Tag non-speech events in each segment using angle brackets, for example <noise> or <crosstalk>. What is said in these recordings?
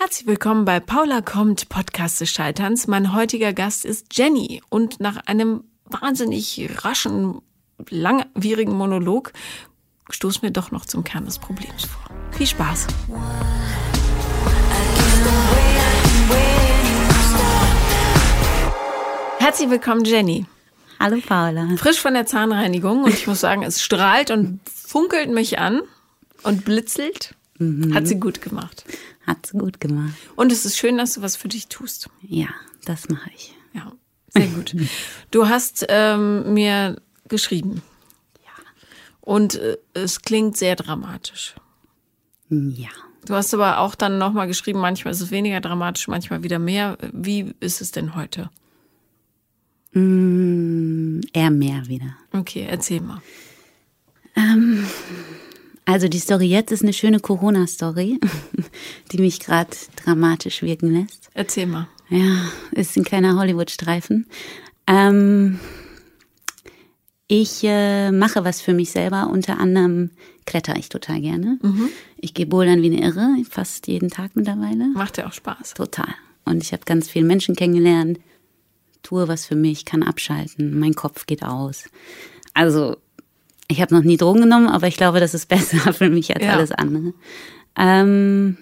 Herzlich willkommen bei Paula kommt, Podcast des Scheiterns. Mein heutiger Gast ist Jenny und nach einem wahnsinnig raschen, langwierigen Monolog stoßen wir doch noch zum Kern des Problems vor. Viel Spaß! Herzlich willkommen, Jenny. Hallo Paula. Frisch von der Zahnreinigung und ich muss sagen, es strahlt und funkelt mich an und blitzelt. Mhm. Hat sie gut gemacht. Hat sie gut gemacht. Und es ist schön, dass du was für dich tust. Ja, das mache ich. Ja, sehr gut. <laughs> Du hast ähm, mir geschrieben. Ja. Und äh, es klingt sehr dramatisch. Ja. Du hast aber auch dann nochmal geschrieben, manchmal ist es weniger dramatisch, manchmal wieder mehr. Wie ist es denn heute? Mm, eher mehr wieder. Okay, erzähl mal. Ähm, also die Story jetzt ist eine schöne Corona-Story, <laughs> die mich gerade dramatisch wirken lässt. Erzähl mal. Ja, ist ein kleiner Hollywood-Streifen. Ähm, ich äh, mache was für mich selber. Unter anderem kletter ich total gerne. Mhm. Ich gehe bouldern wie eine Irre, fast jeden Tag mittlerweile. Macht ja auch Spaß. Total. Und ich habe ganz viele Menschen kennengelernt, tue was für mich, kann abschalten, mein Kopf geht aus. Also ich habe noch nie Drogen genommen, aber ich glaube, das ist besser <laughs> für mich als Ja. alles andere. Ähm,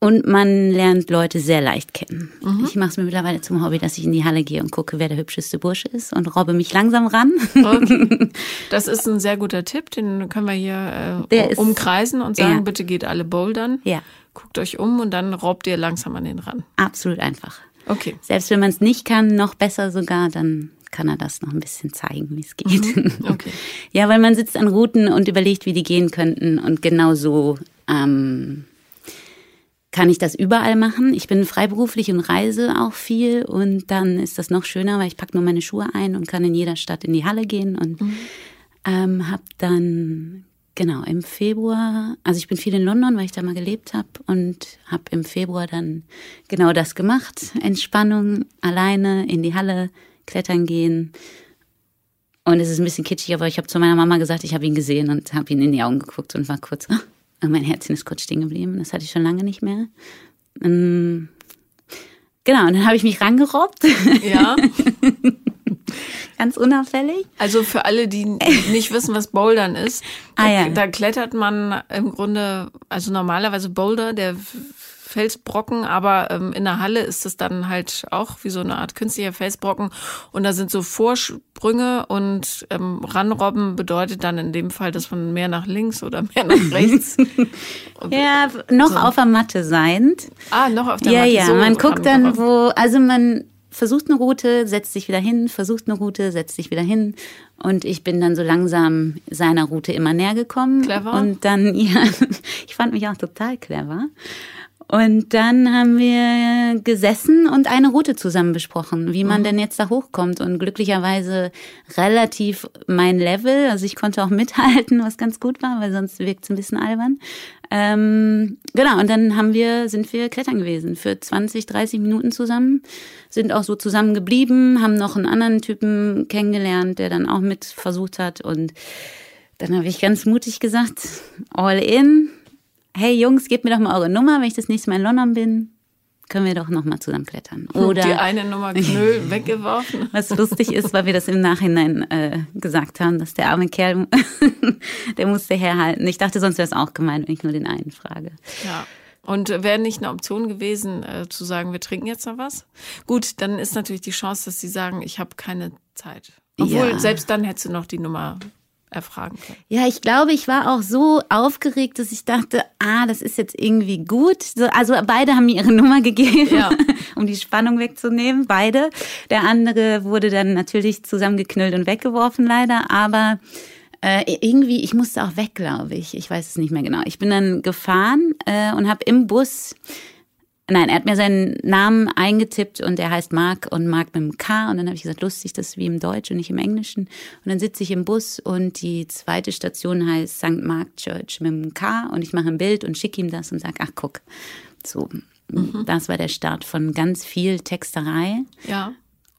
und man lernt Leute sehr leicht kennen. Mhm. Ich mache es mir mittlerweile zum Hobby, dass ich in die Halle gehe und gucke, wer der hübscheste Bursche ist und robbe mich langsam ran. Okay. <laughs> Das ist ein sehr guter Tipp, den können wir hier äh, ist- umkreisen und sagen, ja. bitte geht alle bouldern. ja, Guckt euch um und dann robbt ihr langsam an den ran. absolut einfach. Okay. Selbst wenn man es nicht kann, noch besser sogar, dann kann er das noch ein bisschen zeigen, wie es geht. Mhm. <laughs> Okay. Ja, weil man sitzt an Routen und überlegt, wie die gehen könnten. Und genau so ähm, kann ich das überall machen. Ich bin freiberuflich und reise auch viel. Und dann ist das noch schöner, weil ich packe nur meine Schuhe ein und kann in jeder Stadt in die Halle gehen. Und ähm, habe dann, genau, im Februar, also ich bin viel in London, weil ich da mal gelebt habe. Und habe im Februar dann genau das gemacht. Entspannung, alleine in die Halle, klettern gehen. Und es ist ein bisschen kitschig, aber ich habe zu meiner Mama gesagt, ich habe ihn gesehen und habe ihn in die Augen geguckt und war kurz, <laughs> und mein Herzchen ist kurz stehen geblieben. Das hatte ich schon lange nicht mehr. Ähm, Genau, und dann habe ich mich rangerobbt, Ja. <laughs> ganz unauffällig. Also für alle, die nicht wissen, was Bouldern ist, Ah, ja. da klettert man im Grunde, also normalerweise Boulder, der Felsbrocken, aber ähm, in der Halle ist es dann halt auch wie so eine Art künstlicher Felsbrocken und da sind so Vorsprünge und ähm, ranrobben bedeutet dann in dem Fall, dass man mehr nach links oder <laughs> mehr nach rechts. <laughs> Ja, noch auf der Matte seiend. ah, noch auf der Ja, Matte. ja, So man guckt dann, wo, also man versucht eine Route, setzt sich wieder hin, versucht eine Route, setzt sich wieder hin. Und ich bin dann so langsam seiner Route immer näher gekommen. Clever. Und dann, <laughs> ja, ich fand mich auch total clever. Und dann haben wir gesessen und eine Route zusammen besprochen, wie man denn jetzt da hochkommt. Und glücklicherweise relativ mein Level. Also ich konnte auch mithalten, was ganz gut war, weil sonst wirkt es ein bisschen albern. Ähm, genau, und dann haben wir, sind wir klettern gewesen für 20, 30 Minuten zusammen, sind auch so zusammen geblieben, haben noch einen anderen Typen kennengelernt, der dann auch mit versucht hat. Und dann habe ich ganz mutig gesagt, all in. Hey Jungs, gebt mir doch mal eure Nummer, wenn ich das nächste Mal in London bin, können wir doch noch mal zusammen klettern. <laughs> Oder die eine Nummer Knöll <laughs> weggeworfen. was lustig ist, weil wir das im Nachhinein äh, gesagt haben, dass der arme Kerl, <laughs> der musste herhalten. Ich dachte, sonst wäre es auch gemein, wenn ich nur den einen frage. Ja. Und wäre nicht eine Option gewesen, äh, zu sagen, wir trinken jetzt noch was? Gut, dann ist natürlich die Chance, dass sie sagen, ich habe keine Zeit. Obwohl, Ja. selbst dann hättest du noch die Nummer erfragen können. Ja, ich glaube, ich war auch so aufgeregt, dass ich dachte, ah, das ist jetzt irgendwie gut. So, also beide haben mir ihre Nummer gegeben, Ja. <laughs> um die Spannung wegzunehmen. Beide. Der andere wurde dann natürlich zusammengeknüllt und weggeworfen, leider. Aber äh, irgendwie, ich musste auch weg, glaube ich. Ich weiß es nicht mehr genau. Ich bin dann gefahren äh, und habe im Bus Nein, er hat mir seinen Namen eingetippt und er heißt Mark und Mark mit dem K. Und dann habe ich gesagt, lustig, das ist wie im Deutsch und nicht im Englischen. Und dann sitze ich im Bus und die zweite Station heißt St. Mark Church mit dem K. Und ich mache ein Bild und schicke ihm das und sage, ach guck, so. Das war der Start von ganz viel Texterei. Ja.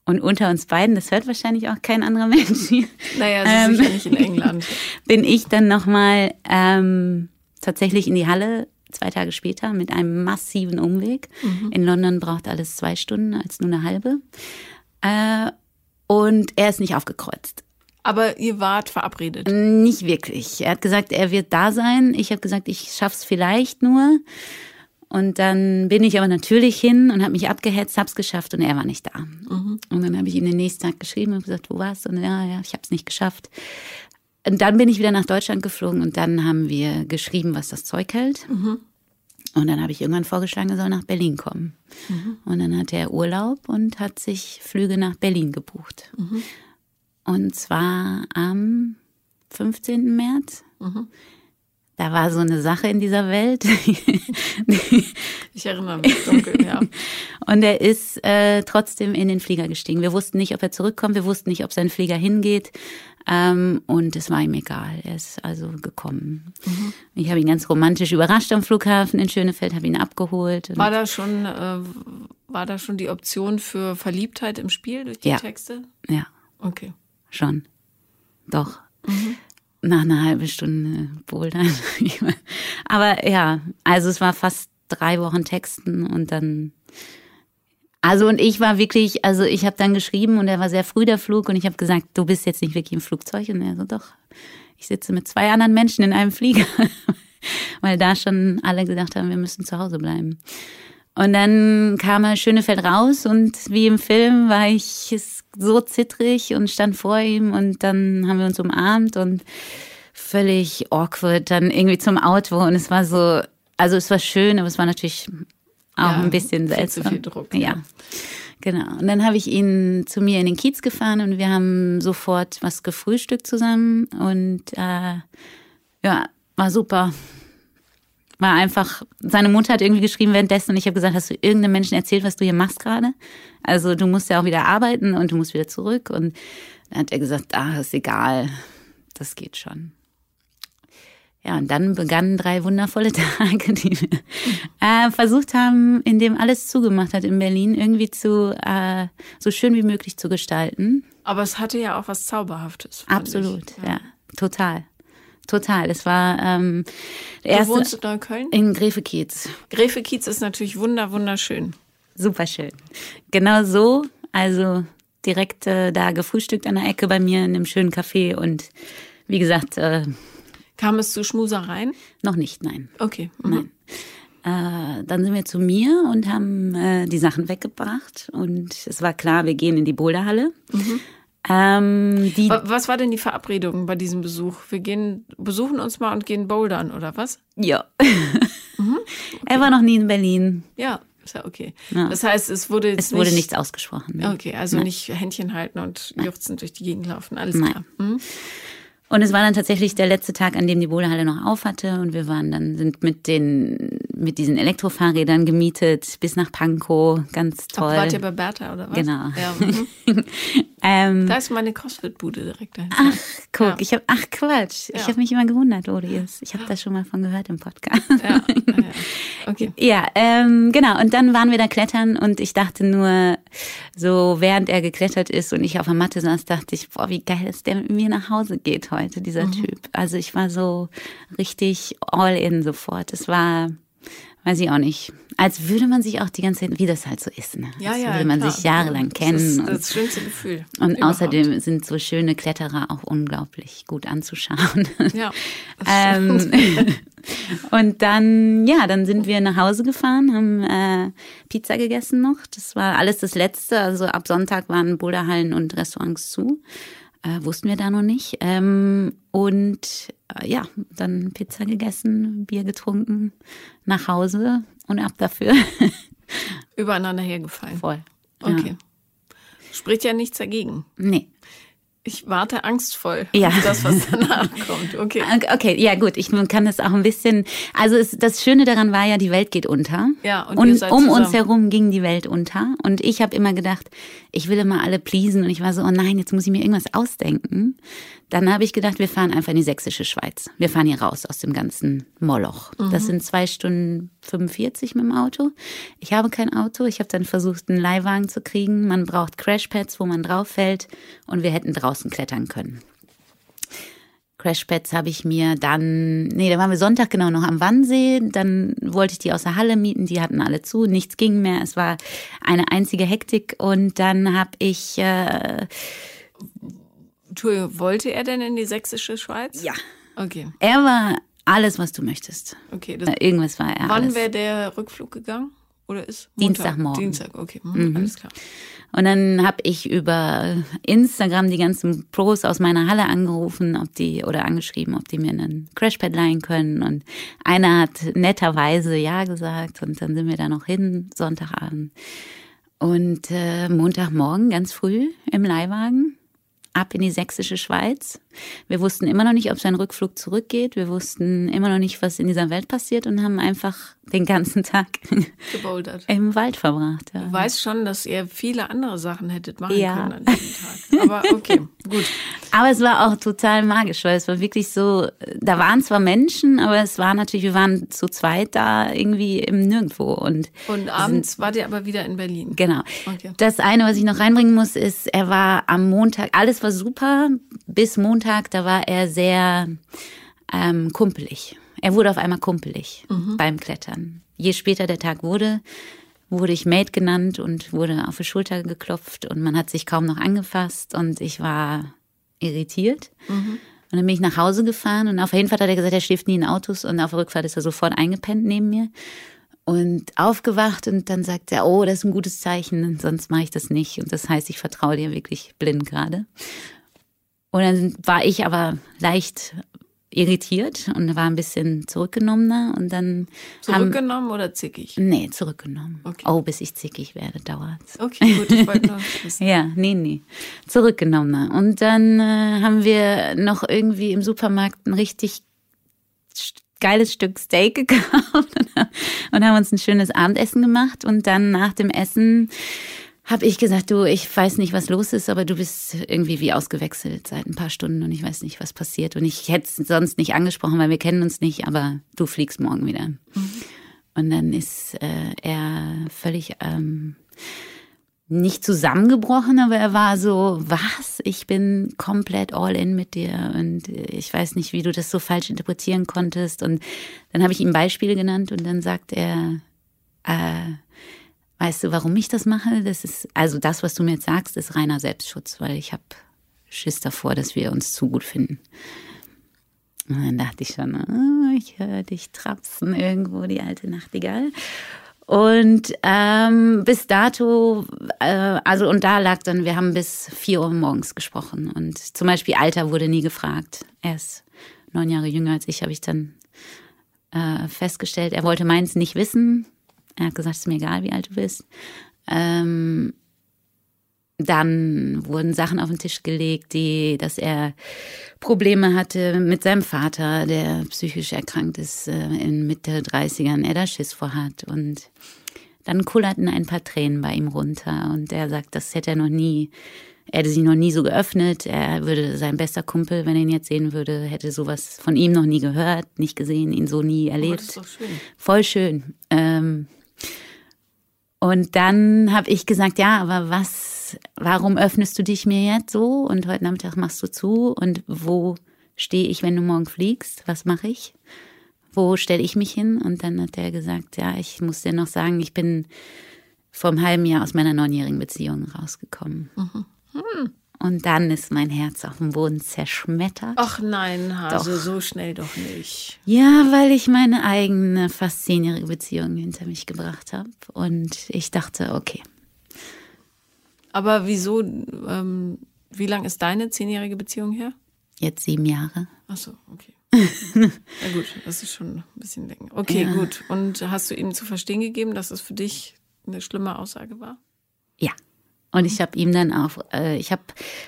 Und unter uns beiden, das hört wahrscheinlich auch kein anderer <laughs> Mensch hier, Naja, es Ähm. ist sicher nicht in England. <laughs> bin ich dann nochmal ähm, tatsächlich in die Halle zwei Tage später, mit einem massiven Umweg. Mhm. In London braucht alles zwei Stunden als nur eine halbe. Äh, und er ist nicht aufgekreuzt. Aber ihr wart verabredet. Nicht wirklich. Er hat gesagt, er wird da sein. Ich habe gesagt, ich schaff's vielleicht nur. Und dann bin ich aber natürlich hin und habe mich abgehetzt, hab's geschafft und er war nicht da. Und dann habe ich ihm den nächsten Tag geschrieben und gesagt, wo warst du? Und ja, ja, ich habe es nicht geschafft. Und dann bin ich wieder nach Deutschland geflogen und dann haben wir geschrieben, was das Zeug hält. Und dann habe ich irgendwann vorgeschlagen, er soll nach Berlin kommen. Und dann hatte er Urlaub und hat sich Flüge nach Berlin gebucht. Und zwar am 15. März. Da war so eine Sache in dieser Welt. <laughs> Ich erinnere mich dunkel, ja. <laughs> Und er ist äh, trotzdem in den Flieger gestiegen. Wir wussten nicht, ob er zurückkommt. Wir wussten nicht, ob sein Flieger hingeht. Ähm, und es war ihm egal. Er ist also gekommen. Ich habe ihn ganz romantisch überrascht am Flughafen in Schönefeld, habe ihn abgeholt. War da schon, äh, war da schon die Option für Verliebtheit im Spiel durch die Ja. Texte? ja, Okay. schon. Doch. Nach einer halben Stunde Bouldern. <laughs> Aber ja, also es war fast drei Wochen Texten und dann. Also und ich war wirklich, also ich habe dann geschrieben und er war sehr früh der Flug und ich habe gesagt, du bist jetzt nicht wirklich im Flugzeug. Und er so doch, ich sitze mit zwei anderen Menschen in einem Flieger, <laughs> weil da schon alle gedacht haben, wir müssen zu Hause bleiben. Und dann kam er Schönefeld raus und wie im Film war ich so zittrig und stand vor ihm und dann haben wir uns umarmt und völlig awkward dann irgendwie zum Auto. Und es war so, also es war schön, aber es war natürlich auch Ja, ein bisschen viel zu seltsam. viel Druck, Ja. ja. Genau. Und dann habe ich ihn zu mir in den Kiez gefahren und wir haben sofort was gefrühstückt zusammen und äh, ja, war super. War einfach, seine Mutter hat irgendwie geschrieben währenddessen und ich habe gesagt, hast du irgendeinem Menschen erzählt, was du hier machst gerade? Also du musst ja auch wieder arbeiten und du musst wieder zurück. Und dann hat er gesagt, ah, ist egal, das geht schon. Ja, und dann begannen drei wundervolle <laughs> Tage, die wir äh, versucht haben, indem alles zugemacht hat in Berlin, irgendwie zu äh, so schön wie möglich zu gestalten. Aber es hatte ja auch was Zauberhaftes. Absolut, ich. ja. total. Total. Es war ähm, der Du erste wohnst in Neukölln? in Gräfekiez. Gräfekiez ist natürlich wunder, wunderschön. Super schön. Genau so, also direkt äh, da gefrühstückt an der Ecke bei mir in einem schönen Café und wie gesagt, äh, Kam es zu Schmusereien? noch nicht, nein. Okay. Mhm. Nein. Äh, dann sind wir zu mir und haben äh, die Sachen weggebracht und es war klar, wir gehen in die Boulderhalle. Ähm, die, Wa- Was war denn die Verabredung bei diesem Besuch? Wir gehen, besuchen uns mal und gehen bouldern, oder was? ja. <laughs> Er war noch nie in Berlin. Ja, ist ja okay. Ja. Das heißt, es wurde Es wurde nicht, nichts ausgesprochen. ne? Okay, also nicht Händchen halten und juchzend durch die Gegend laufen. Alles Nein. klar. Mhm. Und es war dann tatsächlich der letzte Tag, an dem die Boulderhalle noch auf hatte. Und wir waren dann, sind mit den, mit diesen Elektrofahrrädern gemietet bis nach Pankow. Ganz toll. Wart ihr bei Bertha oder was? Genau. Ja, <laughs> mhm. ähm, Da ist meine Crossfit-Bude direkt dahinter. ach, guck, Ja. ich habe, ach Quatsch. Ich Ja. habe mich immer gewundert, wo die ist. Ich habe da schon mal von gehört im Podcast. <laughs> Ja. Okay. Ja, ähm, genau. Und dann waren wir da klettern und ich dachte nur, so während er geklettert ist und ich auf der Matte saß, dachte ich, boah, wie geil, dass der mit mir nach Hause geht heute, dieser Typ. Also ich war so richtig all in sofort. Es war, weiß ich auch nicht, als würde man sich auch die ganze Zeit, wie das halt so ist, ne? Ja, als ja. würde man klar. sich jahrelang Das kennen. ist und- das schönste Gefühl. und überhaupt. außerdem sind so schöne Kletterer auch unglaublich gut anzuschauen. Ja. <laughs> das Ähm, <laughs> und dann, ja, dann sind wir nach Hause gefahren, haben äh, Pizza gegessen noch. Das war alles das Letzte. Also ab Sonntag waren Boulderhallen und Restaurants zu. Äh, wussten wir da noch nicht. Ähm, und äh, ja, dann Pizza gegessen, Bier getrunken, nach Hause und ab dafür. Übereinander hergefallen. Voll. Okay. Spricht ja nichts dagegen. Nee. Ich warte angstvoll Ja. auf das, was danach kommt. Okay. <laughs> Okay, ja gut, ich kann das auch ein bisschen. Also es, das Schöne daran war ja, die Welt geht unter. Ja, und und um uns zusammen. herum ging die Welt unter. Und ich habe immer gedacht, ich will immer alle pleasen. Und ich war so, oh nein, jetzt muss ich mir irgendwas ausdenken. Dann habe ich gedacht, wir fahren einfach in die sächsische Schweiz. Wir fahren hier raus aus dem ganzen Moloch. Mhm. Das sind zwei Stunden 45 mit dem Auto. Ich habe kein Auto. Ich habe dann versucht, einen Leihwagen zu kriegen. Man braucht Crashpads, wo man drauf fällt. Und wir hätten draußen klettern können. Crashpads habe ich mir dann, nee, da waren wir Sonntag genau noch am Wannsee. Dann wollte ich die aus der Halle mieten. Die hatten alle zu. Nichts ging mehr. Es war eine einzige Hektik. Und dann habe ich. Äh, Entschuldigung, wollte er denn in die sächsische Schweiz? Ja. Okay. Er war alles, was du möchtest. Okay. Äh, Irgendwas war er. wann wäre der Rückflug gegangen? Oder ist Montag? Dienstagmorgen. Dienstag, okay. Mhm. Alles klar. Und dann habe ich über Instagram die ganzen Pros aus meiner Halle angerufen, ob die oder angeschrieben, ob die mir einen Crashpad leihen können. Und einer hat netterweise ja gesagt und dann sind wir da noch hin, Sonntagabend. Und äh, Montagmorgen ganz früh im Leihwagen ab in die sächsische Schweiz. Wir wussten immer noch nicht, ob sein Rückflug zurückgeht. Wir wussten immer noch nicht, was in dieser Welt passiert und haben einfach den ganzen Tag <laughs> Gebouldert. im Wald verbracht. Ja. Du weißt schon, dass ihr viele andere Sachen hättet machen Ja. können an diesem Tag. Aber okay, <laughs> gut. Aber es war auch total magisch, weil es war wirklich so, da waren zwar Menschen, aber es war natürlich, wir waren zu zweit da irgendwie im Nirgendwo und Und abends wart ihr aber wieder in Berlin. genau. Okay. Das eine, was ich noch reinbringen muss, ist, er war am Montag, alles war super, bis Montag, da war er sehr ähm, kumpelig. Er wurde auf einmal kumpelig beim Klettern. Je später der Tag wurde, wurde ich Mate genannt und wurde auf die Schulter geklopft und man hat sich kaum noch angefasst und ich war irritiert. Und dann bin ich nach Hause gefahren und auf der Hinfahrt hat er gesagt, er schläft nie in Autos und auf der Rückfahrt ist er sofort eingepennt neben mir und aufgewacht und dann sagt er, oh, das ist ein gutes Zeichen, sonst mache ich das nicht. Und das heißt, ich vertraue dir wirklich blind gerade. Und dann war ich aber leicht irritiert und war ein bisschen zurückgenommener und dann haben, Zurückgenommen oder zickig? nee, zurückgenommen. Okay. Oh, bis ich zickig werde, dauert's. Okay, gut, ich wollte nur <laughs> wissen. Ja, nee, nee. Zurückgenommener. Und dann äh, haben wir noch irgendwie im Supermarkt ein richtig geiles Stück Steak <laughs> gekauft und haben uns ein schönes Abendessen gemacht. Und dann nach dem Essen habe ich gesagt, du, ich weiß nicht, was los ist, aber du bist irgendwie wie ausgewechselt seit ein paar Stunden und ich weiß nicht, was passiert. Und ich hätte es sonst nicht angesprochen, weil wir kennen uns nicht, aber du fliegst morgen wieder. Und dann ist äh, er völlig ähm, nicht zusammengebrochen, aber er war so, was? Ich bin komplett all in mit dir und ich weiß nicht, wie du das so falsch interpretieren konntest. Und dann habe ich ihm Beispiele genannt und dann sagt er, äh, weißt du, warum ich das mache? Das ist, also das, was du mir jetzt sagst, ist reiner Selbstschutz, weil ich habe Schiss davor, dass wir uns zu gut finden. Und dann dachte ich schon, ah, ich höre dich trapsen irgendwo, die alte Nachtigall. Und ähm, bis dato, äh, also und da lag dann, wir haben bis 4 Uhr morgens gesprochen. Und zum Beispiel Alter wurde nie gefragt. Er ist neun Jahre jünger als ich, habe ich dann äh, festgestellt. Er wollte meins nicht wissen. Er hat gesagt, es ist mir egal, wie alt du bist. Ähm, dann wurden Sachen auf den Tisch gelegt, die, dass er Probleme hatte mit seinem Vater, der psychisch erkrankt ist, äh, in Mitte 30ern, er da Schiss vor hat. Und dann kullerten ein paar Tränen bei ihm runter. Und er sagt, das hätte er noch nie, er hätte sich noch nie so geöffnet. Er würde sein bester Kumpel, wenn er ihn jetzt sehen würde, hätte sowas von ihm noch nie gehört, nicht gesehen, ihn so nie erlebt. das ist doch schön. Voll schön. Ähm, und dann habe ich gesagt, ja, aber was, warum öffnest du dich mir jetzt so und heute Nachmittag machst du zu und wo stehe ich, wenn du morgen fliegst? Was mache ich? Wo stelle ich mich hin? Und dann hat er gesagt, ja, ich muss dir noch sagen, ich bin vor einem halben Jahr aus meiner neunjährigen Beziehung rausgekommen. Und dann ist mein Herz auf dem Boden zerschmettert. Ach nein, Hase, so schnell doch nicht. Ja, weil ich meine eigene fast zehnjährige Beziehung hinter mich gebracht habe. Und ich dachte, okay, Aber wieso, ähm, wie lang ist deine zehnjährige Beziehung her? jetzt sieben Jahre. Ach so, okay. <laughs> ja gut, das ist schon ein bisschen länger. Okay, Ja. gut. Und hast du ihm zu verstehen gegeben, dass es für dich eine schlimme Aussage war? Ja. Und ich habe ihm dann auch, äh, ich habe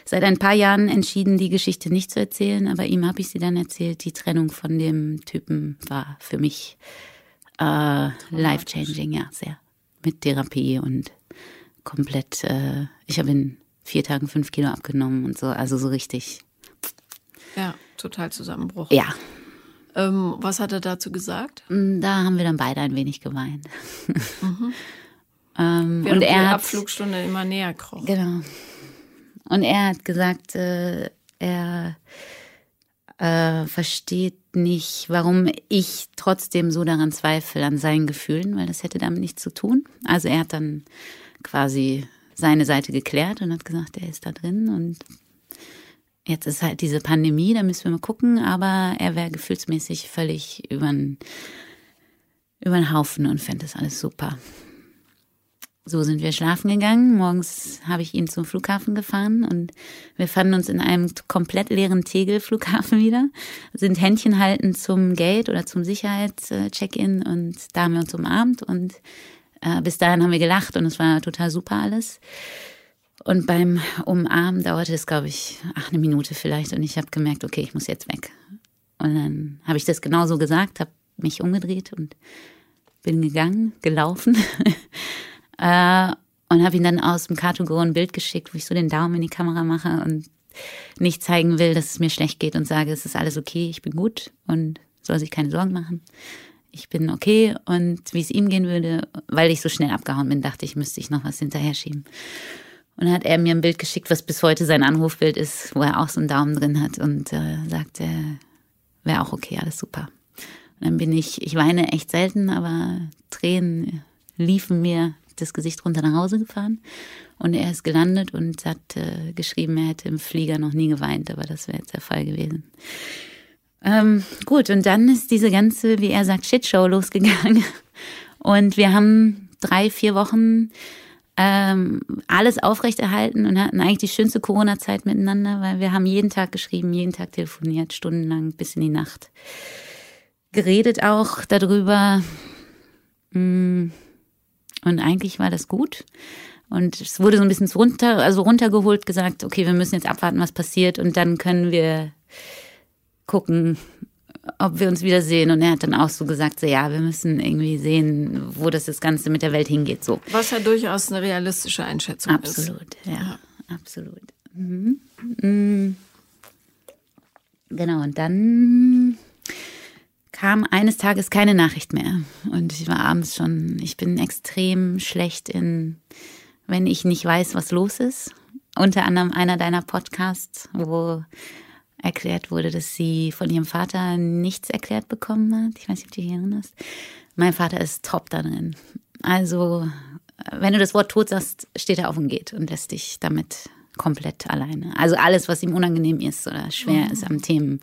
seit ein paar Jahren entschieden, die Geschichte nicht zu erzählen, aber ihm habe ich sie dann erzählt. Die Trennung von dem Typen war für mich äh, life-changing, ja, sehr. Mit Therapie und komplett, äh, ich habe in vier Tagen fünf Kilo abgenommen und so, also so richtig, Ja, total Zusammenbruch. ja. Ähm, was hat er dazu gesagt? Da haben wir dann beide ein wenig geweint. Ähm, und er hat, Abflugstunde immer näher kroch. Genau. Und er hat gesagt, äh, er äh, versteht nicht, warum ich trotzdem so daran zweifle, an seinen Gefühlen, weil das hätte damit nichts zu tun. Also er hat dann quasi seine Seite geklärt und hat gesagt, er ist da drin und jetzt ist halt diese Pandemie, da müssen wir mal gucken, aber er wäre gefühlsmäßig völlig über den Haufen und fände das alles super. So sind wir schlafen gegangen. Morgens habe ich ihn zum Flughafen gefahren und wir fanden uns in einem komplett leeren Tegel-Flughafen <laughs> wieder, sind Händchen halten zum Gate oder zum Sicherheitscheck-in und da haben wir uns umarmt und äh, bis dahin haben wir gelacht und es war total super alles. Und beim Umarmen dauerte es, glaube ich, ach, eine Minute vielleicht und ich habe gemerkt, okay, ich muss jetzt weg. Und dann habe ich das genauso gesagt, habe mich umgedreht und bin gegangen, gelaufen <laughs> Äh, und habe ihm dann aus dem Kartogo ein Bild geschickt, wo ich so den Daumen in die Kamera mache und nicht zeigen will, dass es mir schlecht geht und sage, es ist alles okay, ich bin gut und soll sich keine Sorgen machen. Ich bin okay und wie es ihm gehen würde, weil ich so schnell abgehauen bin, dachte ich, müsste ich noch was hinterher schieben. Und dann hat er mir ein Bild geschickt, was bis heute sein Anrufbild ist, wo er auch so einen Daumen drin hat und äh, sagte, wäre auch okay, alles super. Und dann bin ich, ich weine echt selten, aber Tränen liefen mir das Gesicht runter nach Hause gefahren und er ist gelandet und hat äh, geschrieben, er hätte im Flieger noch nie geweint, aber das wäre jetzt der Fall gewesen. Ähm, gut, und dann ist diese ganze, wie er sagt, Shitshow losgegangen. <laughs> Und wir haben drei, vier Wochen ähm, alles aufrechterhalten und hatten eigentlich die schönste Corona-Zeit miteinander, weil wir haben jeden Tag geschrieben, jeden Tag telefoniert, stundenlang bis in die Nacht. Geredet auch darüber, mh, hm, und eigentlich war das gut. Und es wurde so ein bisschen runter, also runtergeholt, gesagt, okay, wir müssen jetzt abwarten, was passiert und dann können wir gucken, ob wir uns wiedersehen. Und er hat dann auch so gesagt, so, ja, wir müssen irgendwie sehen, wo das, das Ganze mit der Welt hingeht. So. Was ja durchaus eine realistische Einschätzung absolut, ist. Absolut, ja, ja, absolut. Mhm. Mhm. Genau, und dann kam eines Tages keine Nachricht mehr. Und ich war abends schon, ich bin extrem schlecht in, wenn ich nicht weiß, was los ist. Unter anderem einer deiner Podcasts, wo erklärt wurde, dass sie von ihrem Vater nichts erklärt bekommen hat. Ich weiß nicht, ob du dich erinnerst. Mein Vater ist top da drin. Also, wenn du das Wort tot sagst, steht er auf und geht und lässt dich damit komplett alleine. Also alles, was ihm unangenehm ist oder schwer mhm. ist am Themen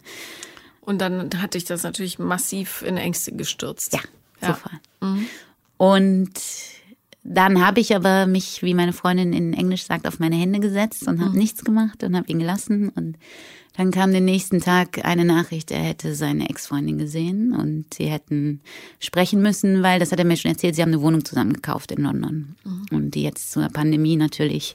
und dann hatte ich das natürlich massiv in Ängste gestürzt. Ja, ja. sofort. Mhm. Und dann habe ich aber mich, wie meine Freundin in Englisch sagt, auf meine Hände gesetzt und habe mhm. nichts gemacht und habe ihn gelassen. Und dann kam den nächsten Tag eine Nachricht, er hätte seine Ex-Freundin gesehen und sie hätten sprechen müssen, weil, das hat er mir schon erzählt, sie haben eine Wohnung zusammen gekauft in London. Mhm. Und die jetzt zur Pandemie natürlich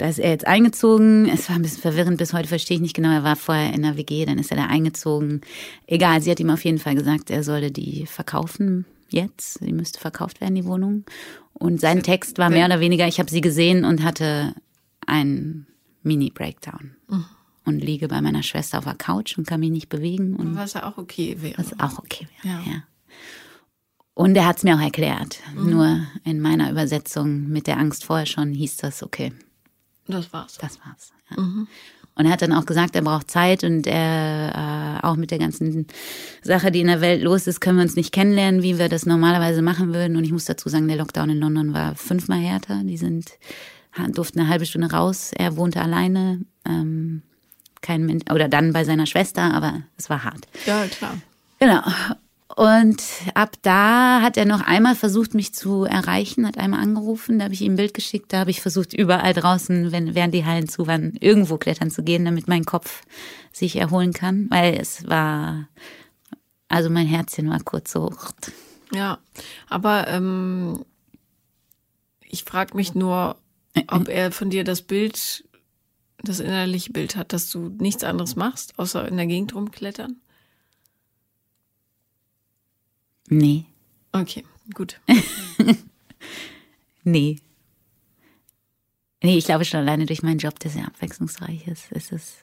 da ist er jetzt eingezogen. Es war ein bisschen verwirrend, bis heute verstehe ich nicht genau. Er war vorher in der WG, dann ist er da eingezogen. Egal, sie hat ihm auf jeden Fall gesagt, er solle die verkaufen jetzt. Sie müsste verkauft werden, die Wohnung. Und sein Text war mehr oder weniger, ich habe sie gesehen und hatte einen Mini-Breakdown. Mhm. Und liege bei meiner Schwester auf der Couch und kann mich nicht bewegen. Und was ja auch okay wäre. Was auch okay wäre, ja. ja. Und er hat es mir auch erklärt. Mhm. Nur in meiner Übersetzung mit der Angst vorher schon hieß das okay. Das war's. Das war's. Ja. Mhm. Und er hat dann auch gesagt, er braucht Zeit und er äh, auch mit der ganzen Sache, die in der Welt los ist, können wir uns nicht kennenlernen, wie wir das normalerweise machen würden. Und ich muss dazu sagen, der Lockdown in London war fünfmal härter. Die sind durften eine halbe Stunde raus. Er wohnte alleine, ähm, kein Mensch, oder dann bei seiner Schwester, aber es war hart. Ja, klar. Genau. Und ab da hat er noch einmal versucht, mich zu erreichen, hat einmal angerufen, da habe ich ihm ein Bild geschickt, da habe ich versucht, überall draußen, wenn, während die Hallen zu waren, irgendwo klettern zu gehen, damit mein Kopf sich erholen kann, weil es war, also mein Herzchen war kurz so. Ja, aber ähm, ich frage mich nur, ob er von dir das Bild, das innerliche Bild hat, dass du nichts anderes machst, außer in der Gegend rumklettern. Nee. Okay, gut. <laughs> nee. Nee, ich glaube schon alleine durch meinen Job, der sehr abwechslungsreich ist, ist es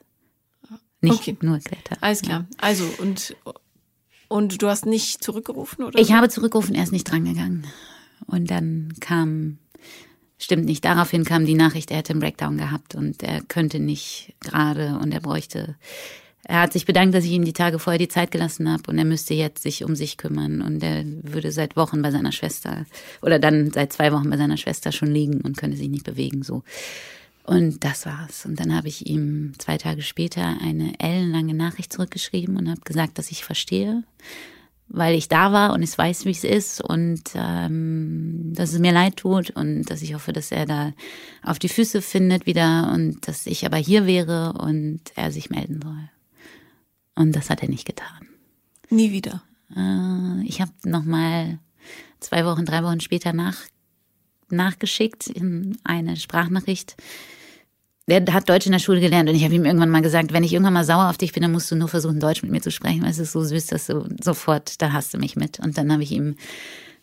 nicht okay. nur Kletter. Alles klar. Ja. Also, und, und du hast nicht zurückgerufen, oder? Ich habe zurückgerufen, er ist nicht drangegangen. Und dann kam, stimmt nicht, daraufhin kam die Nachricht, er hätte einen Breakdown gehabt und er könnte nicht gerade und er bräuchte er hat sich bedankt, dass ich ihm die Tage vorher die Zeit gelassen habe und er müsste jetzt sich um sich kümmern und er würde seit Wochen bei seiner Schwester oder dann seit zwei Wochen bei seiner Schwester schon liegen und könnte sich nicht bewegen so. Und das war's. Und dann habe ich ihm zwei Tage später eine ellenlange Nachricht zurückgeschrieben und habe gesagt, dass ich verstehe, weil ich da war und ich weiß, wie es ist und ähm, dass es mir leid tut und dass ich hoffe, dass er da auf die Füße findet wieder und dass ich aber hier wäre und er sich melden soll. Und das hat er nicht getan. Nie wieder. Äh, ich habe nochmal zwei Wochen, drei Wochen später nach, nachgeschickt in eine Sprachnachricht. Der hat Deutsch in der Schule gelernt und ich habe ihm irgendwann mal gesagt, wenn ich irgendwann mal sauer auf dich bin, dann musst du nur versuchen, Deutsch mit mir zu sprechen, weil es ist so süß, dass du sofort, da hast du mich mit. Und dann habe ich ihm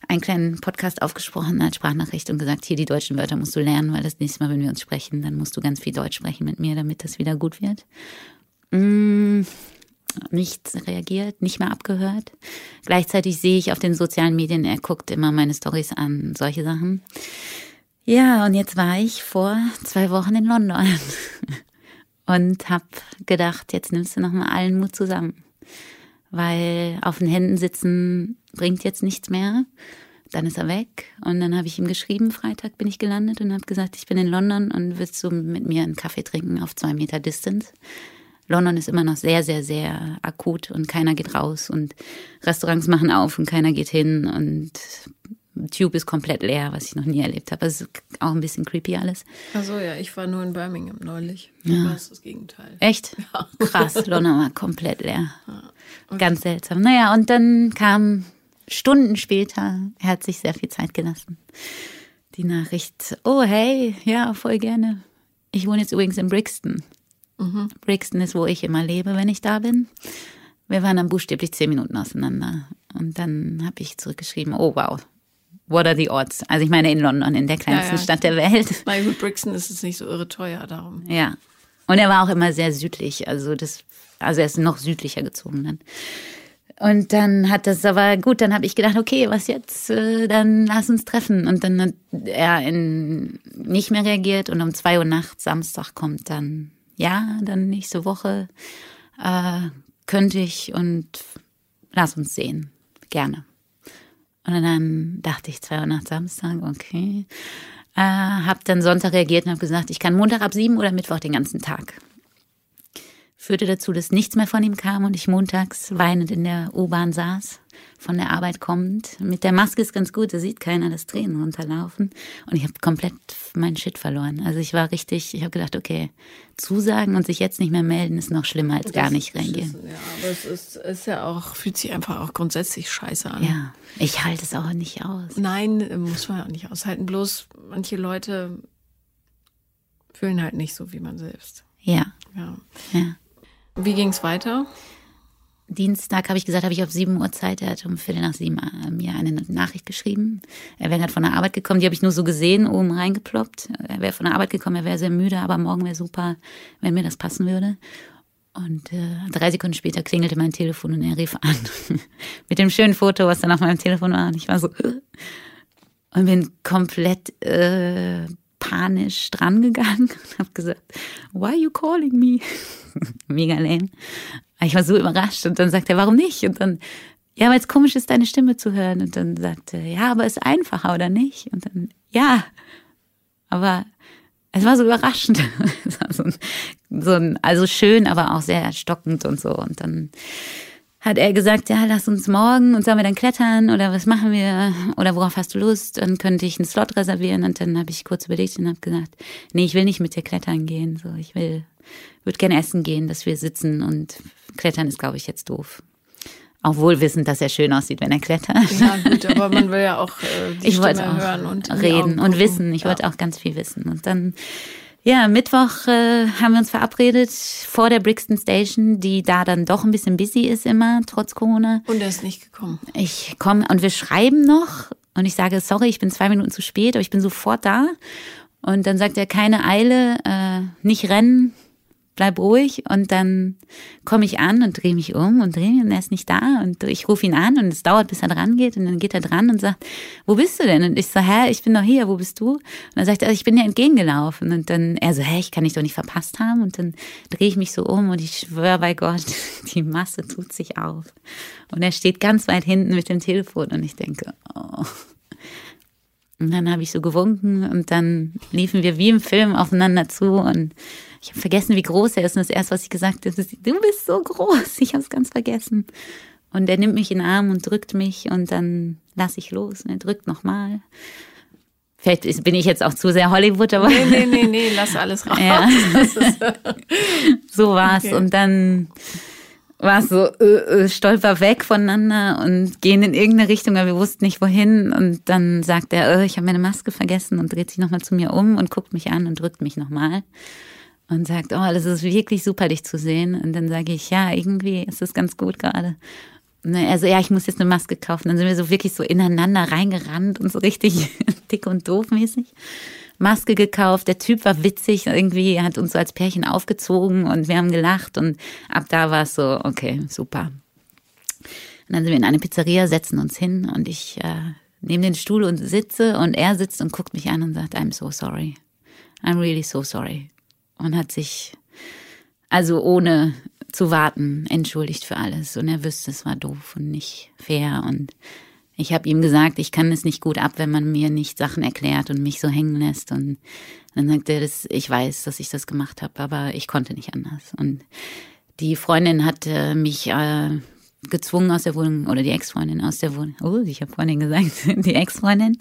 einen kleinen Podcast aufgesprochen als Sprachnachricht und gesagt, hier die deutschen Wörter musst du lernen, weil das nächste Mal, wenn wir uns sprechen, dann musst du ganz viel Deutsch sprechen mit mir, damit das wieder gut wird. Mm, nichts reagiert, nicht mehr abgehört. Gleichzeitig sehe ich auf den sozialen Medien, er guckt immer meine Stories an, solche Sachen. Ja, und jetzt war ich vor zwei Wochen in London <laughs> und habe gedacht, jetzt nimmst du noch mal allen Mut zusammen, weil auf den Händen sitzen bringt jetzt nichts mehr. Dann ist er weg und dann habe ich ihm geschrieben, Freitag bin ich gelandet und habe gesagt, ich bin in London und willst du mit mir einen Kaffee trinken auf zwei Meter Distance? London ist immer noch sehr, sehr, sehr akut und keiner geht raus und Restaurants machen auf und keiner geht hin und Tube ist komplett leer, was ich noch nie erlebt habe. Das ist auch ein bisschen creepy alles. Achso, ja, ich war nur in Birmingham neulich. Ja. Das ist das Gegenteil. Echt? Ja. Krass, London war komplett leer. Ja. Okay. Ganz seltsam. Naja, und dann kam Stunden später, er hat sich sehr viel Zeit gelassen, die Nachricht, oh hey, ja, voll gerne. Ich wohne jetzt übrigens in Brixton. Mhm. Brixton ist, wo ich immer lebe, wenn ich da bin. Wir waren dann buchstäblich zehn Minuten auseinander. Und dann habe ich zurückgeschrieben, oh wow, what are the odds? Also ich meine in London, in der kleinsten ja, ja. Stadt der Welt. Bei Brixton ist es nicht so irre teuer darum. Ja. Und er war auch immer sehr südlich. Also das, also er ist noch südlicher gezogen dann. Und dann hat das aber gut, dann habe ich gedacht, okay, was jetzt? Äh, dann lass uns treffen. Und dann hat er in, nicht mehr reagiert und um zwei Uhr nachts Samstag kommt dann ja, dann nächste Woche äh, könnte ich und lass uns sehen. Gerne. Und dann dachte ich zwei Uhr nach Samstag, okay. Äh, hab dann Sonntag reagiert und habe gesagt, ich kann Montag ab sieben oder Mittwoch den ganzen Tag. Führte dazu, dass nichts mehr von ihm kam und ich montags weinend in der U-Bahn saß von der Arbeit kommt. Mit der Maske ist ganz gut, da sieht keiner, dass Tränen runterlaufen. Und ich habe komplett meinen Shit verloren. Also ich war richtig, ich habe gedacht, okay, zusagen und sich jetzt nicht mehr melden ist noch schlimmer als das gar nicht reingehen. Ja, aber es ist, ist ja auch, fühlt sich einfach auch grundsätzlich scheiße an. Ja, ich halte es auch nicht aus. Nein, muss man auch nicht aushalten. Bloß manche Leute fühlen halt nicht so wie man selbst. Ja. Ja. ja. Wie ging es weiter? Dienstag habe ich gesagt, habe ich auf sieben Uhr Zeit. Er hat um Viertel nach sieben äh, mir eine Nachricht geschrieben. Er wäre gerade von der Arbeit gekommen. Die habe ich nur so gesehen, oben reingeploppt. Er wäre von der Arbeit gekommen, er wäre sehr müde, aber morgen wäre super, wenn mir das passen würde. Und äh, drei Sekunden später klingelte mein Telefon und er rief an. <laughs> Mit dem schönen Foto, was dann auf meinem Telefon war. Und ich war so <laughs> und bin komplett äh, panisch drangegangen <laughs> und habe gesagt, why are you calling me? <laughs> Mega lame. Ich war so überrascht und dann sagt er, warum nicht? Und dann, ja, weil es komisch ist, deine Stimme zu hören. Und dann sagte er, ja, aber ist einfacher oder nicht? Und dann, ja, aber es war so überraschend. <laughs> War so ein, so ein, also schön, aber auch sehr stockend und so. Und dann hat er gesagt, ja, lass uns morgen und sollen wir dann klettern oder was machen wir oder worauf hast du Lust? Dann könnte ich einen Slot reservieren und dann habe ich kurz überlegt und habe gesagt, nee, ich will nicht mit dir klettern gehen, so ich will würde gerne essen gehen, dass wir sitzen und klettern ist, glaube ich, jetzt doof. Auch wohl wissend, dass er schön aussieht, wenn er klettert. Ja, gut, aber man will ja auch äh, die ich Stimme auch hören und reden und wissen. Ich ja. wollte auch ganz viel wissen. Und dann, ja, Mittwoch äh, haben wir uns verabredet vor der Brixton Station, die da dann doch ein bisschen busy ist immer, trotz Corona. Und er ist nicht gekommen. Ich komme und wir schreiben noch und ich sage, sorry, ich bin zwei Minuten zu spät, aber ich bin sofort da. Und dann sagt er, keine Eile, äh, nicht rennen, bleib ruhig und dann komme ich an und drehe mich um und drehe mich und er ist nicht da und ich rufe ihn an und es dauert, bis er dran geht und dann geht er dran und sagt, wo bist du denn? Und ich so, hä, ich bin doch hier, wo bist du? Und dann sagt er, ich bin dir entgegengelaufen und dann er so, hä, ich kann dich doch nicht verpasst haben und dann drehe ich mich so um und ich schwöre bei Gott, <laughs> die Masse tut sich auf und er steht ganz weit hinten mit dem Telefon und ich denke, oh. Und dann habe ich so gewunken und dann liefen wir wie im Film aufeinander zu und ich habe vergessen, wie groß er ist. Und das erste, was ich gesagt habe, ist, du bist so groß. Ich habe es ganz vergessen. Und er nimmt mich in den Arm und drückt mich und dann lasse ich los und er drückt nochmal. Vielleicht bin ich jetzt auch zu sehr Hollywood, aber. Nee, nee, nee, nee, lass alles <laughs> raus. Ja. so war's. Okay. Und dann war es so, äh, äh, stolper weg voneinander und gehen in irgendeine Richtung, aber wir wussten nicht wohin. Und dann sagt er, äh, ich habe meine Maske vergessen und dreht sich nochmal zu mir um und guckt mich an und drückt mich nochmal und sagt, oh, das ist wirklich super, dich zu sehen. Und dann sage ich, ja, irgendwie ist es ganz gut gerade. Und also ja, ich muss jetzt eine Maske kaufen. Dann sind wir so wirklich so ineinander reingerannt und so richtig <laughs> dick und doof mäßig. Maske gekauft, der Typ war witzig, irgendwie hat uns so als Pärchen aufgezogen und wir haben gelacht und ab da war es so, okay, super. Und dann sind wir in eine Pizzeria, setzen uns hin und ich äh, nehme den Stuhl und sitze und er sitzt und guckt mich an und sagt, I'm so sorry. I'm really so sorry und hat sich also ohne zu warten entschuldigt für alles. Und er wüsste, es war doof und nicht fair. Und ich habe ihm gesagt, ich kann es nicht gut ab, wenn man mir nicht Sachen erklärt und mich so hängen lässt. Und dann sagt er, das, ich weiß, dass ich das gemacht habe, aber ich konnte nicht anders. Und die Freundin hat äh, mich äh, gezwungen aus der Wohnung oder die Ex-Freundin aus der Wohnung. Oh, ich habe Freundin gesagt, <laughs> die Ex-Freundin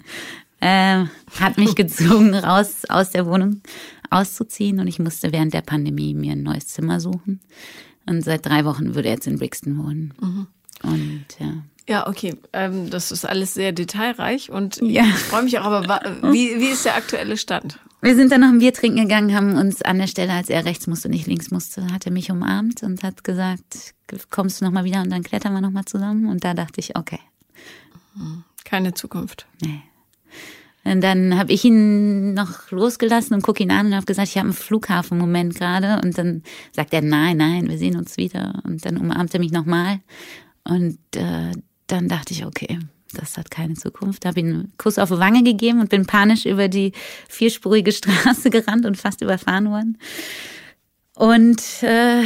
äh, hat mich gezwungen raus aus der Wohnung auszuziehen und ich musste während der Pandemie mir ein neues Zimmer suchen. Und seit drei Wochen würde er jetzt in Brixton wohnen. Mhm. Und ja. Ja, okay. Ähm, das ist alles sehr detailreich und ja. ich freue mich auch, aber wie, wie ist der aktuelle Stand? Wir sind dann noch ein Bier trinken gegangen, haben uns an der Stelle, als er rechts musste und ich links musste, hat er mich umarmt und hat gesagt, kommst du nochmal wieder und dann klettern wir nochmal zusammen. Und da dachte ich, okay. Keine Zukunft. Nee. Und dann habe ich ihn noch losgelassen und gucke ihn an und habe gesagt, ich habe einen Flughafenmoment gerade. Und dann sagt er, nein, nein, wir sehen uns wieder. Und dann umarmt er mich nochmal. Und äh, dann dachte ich, okay, das hat keine Zukunft. Habe ihm einen Kuss auf die Wange gegeben und bin panisch über die vierspurige Straße <laughs> gerannt und fast überfahren worden. Und äh,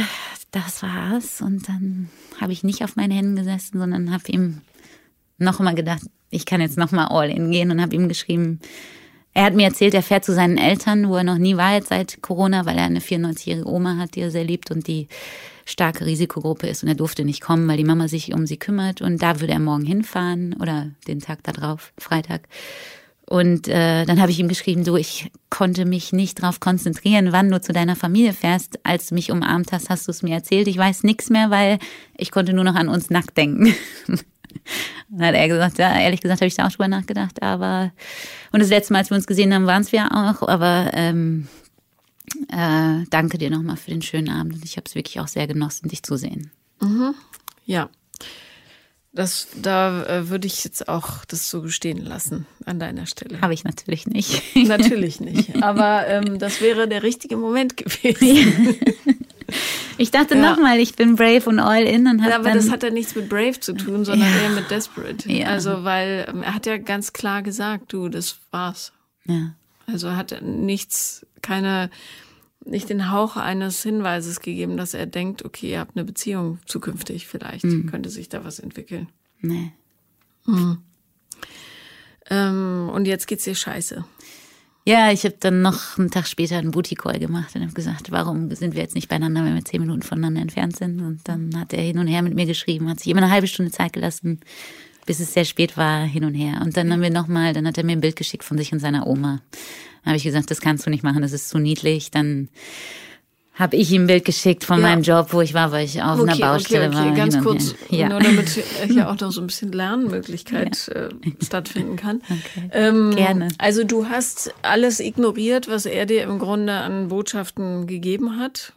das war's. Und dann habe ich nicht auf meinen Händen gesessen, sondern habe ihm noch mal gedacht, ich kann jetzt noch mal all in gehen und habe ihm geschrieben, er hat mir erzählt, er fährt zu seinen Eltern, wo er noch nie war jetzt seit Corona, weil er eine 94-jährige Oma hat, die er sehr liebt und die starke Risikogruppe ist und er durfte nicht kommen, weil die Mama sich um sie kümmert und da würde er morgen hinfahren oder den Tag darauf, Freitag. Und äh, dann habe ich ihm geschrieben, du, ich konnte mich nicht darauf konzentrieren, wann du zu deiner Familie fährst. Als du mich umarmt hast, hast du es mir erzählt. Ich weiß nichts mehr, weil ich konnte nur noch an uns nackt denken. <laughs> Dann hat er gesagt, ja, ehrlich gesagt habe ich da auch drüber nachgedacht, aber und das letzte Mal, als wir uns gesehen haben, waren es wir auch, aber ähm, äh, danke dir nochmal für den schönen Abend und ich habe es wirklich auch sehr genossen, dich zu sehen. Mhm. Ja. Das, da äh, würde ich jetzt auch das so stehen lassen an deiner Stelle. Habe ich natürlich nicht. natürlich nicht. <laughs> Aber ähm, das wäre der richtige Moment gewesen. <laughs> Ich dachte ja. nochmal, ich bin brave und all in. Und ja, aber das hat ja nichts mit brave zu tun, sondern ja. eher mit desperate. Ja. Also, weil ähm, er hat ja ganz klar gesagt, du, das war's. Ja. Also er hat nichts, keine, nicht den Hauch eines Hinweises gegeben, dass er denkt, okay, ihr habt eine Beziehung zukünftig vielleicht, mhm. könnte sich da was entwickeln. Nee. Mhm. Ähm, und jetzt geht's dir scheiße. Ja, ich habe dann noch einen Tag später einen Booty-Call gemacht und habe gesagt, warum sind wir jetzt nicht beieinander, wenn wir zehn Minuten voneinander entfernt sind? Und dann hat er hin und her mit mir geschrieben, hat sich immer eine halbe Stunde Zeit gelassen, bis es sehr spät war, hin und her. Und dann haben wir nochmal, dann hat er mir ein Bild geschickt von sich und seiner Oma. Dann habe ich gesagt, das kannst du nicht machen, das ist zu niedlich. Dann habe ich ihm ein Bild geschickt von ja. meinem Job, wo ich war, weil ich auf okay, einer Baustelle okay, okay. war. Ganz kurz, ja. nur damit <laughs> hier auch noch so ein bisschen Lernmöglichkeit ja. äh, stattfinden kann. Okay. Ähm, Gerne. Also du hast alles ignoriert, was er dir im Grunde an Botschaften gegeben hat.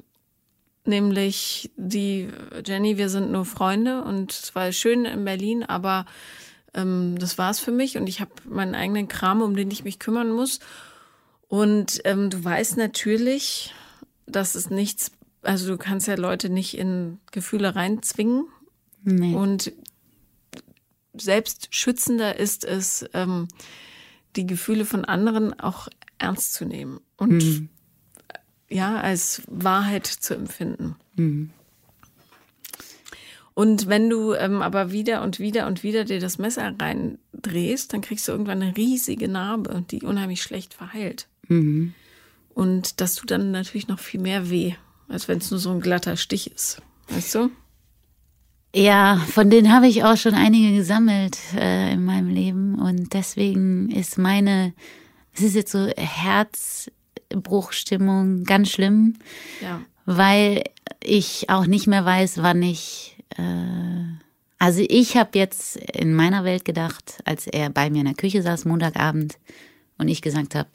Nämlich die, Jenny, wir sind nur Freunde und es war schön in Berlin, aber ähm, das war's für mich und ich habe meinen eigenen Kram, um den ich mich kümmern muss. Und ähm, du weißt natürlich, dass es nichts also du kannst ja Leute nicht in Gefühle reinzwingen. Nee. Und selbst schützender ist es, ähm, die Gefühle von anderen auch ernst zu nehmen und Mhm. ja, als Wahrheit zu empfinden. Mhm. Und wenn du ähm, aber wieder und wieder und wieder dir das Messer reindrehst, dann kriegst du irgendwann eine riesige Narbe, die unheimlich schlecht verheilt. Mhm. Und das tut dann natürlich noch viel mehr weh, als wenn es nur so ein glatter Stich ist. Weißt du? Ja, von denen habe ich auch schon einige gesammelt äh, in meinem Leben und deswegen ist meine, es ist jetzt so Herzbruchstimmung ganz schlimm, Ja. weil ich auch nicht mehr weiß, wann ich. Äh, also ich habe jetzt in meiner Welt gedacht, als er bei mir in der Küche saß Montagabend und ich gesagt habe,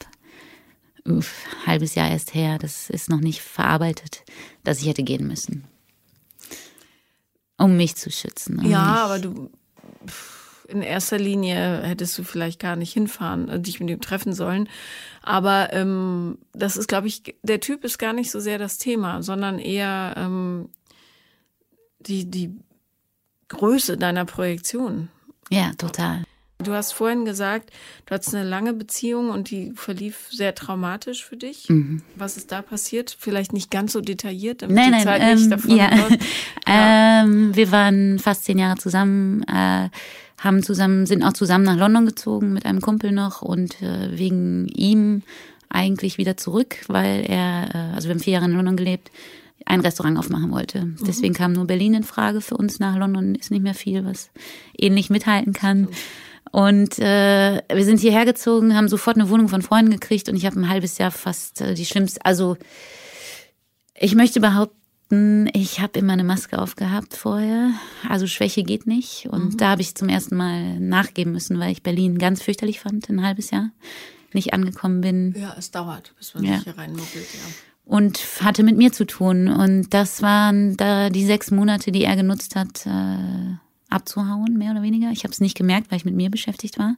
uff, halbes Jahr erst her, das ist noch nicht verarbeitet, dass ich hätte gehen müssen. Um mich zu schützen. um Ja, mich- aber du in erster Linie hättest du vielleicht gar nicht hinfahren, äh, dich mit ihm treffen sollen. Aber ähm, das ist, glaube ich, der Typ ist gar nicht so sehr das Thema, sondern eher ähm, die, die Größe deiner Projektion. Ja, total. Du hast vorhin gesagt, du hattest eine lange Beziehung und die verlief sehr traumatisch für dich. Mhm. Was ist da passiert? Vielleicht nicht ganz so detailliert, damit Nein, die nein, Zeit ähm, nicht davon ja. läuft. <laughs> Ähm, wir waren fast zehn Jahre zusammen, äh, haben zusammen, sind auch zusammen nach London gezogen mit einem Kumpel noch und äh, wegen ihm eigentlich wieder zurück, weil er, äh, also wir haben vier Jahre in London gelebt, ein Restaurant aufmachen wollte. Deswegen kam nur Berlin in Frage für uns. Nach London ist nicht mehr viel, was ähnlich mithalten kann. Und äh, wir sind hierher gezogen, haben sofort eine Wohnung von Freunden gekriegt und ich habe ein halbes Jahr fast äh, die schlimmste, also ich möchte behaupten, ich habe immer eine Maske aufgehabt vorher. Also Schwäche geht nicht. Und da habe ich zum ersten Mal nachgeben müssen, weil ich Berlin ganz fürchterlich fand, ein halbes Jahr. Nicht angekommen bin Ja, es dauert, bis man Ja. sich hier reinmuckelt, ja. und hatte mit mir zu tun. Und das waren da die sechs Monate, die er genutzt hat, äh, abzuhauen, mehr oder weniger. Ich habe es nicht gemerkt, weil ich mit mir beschäftigt war.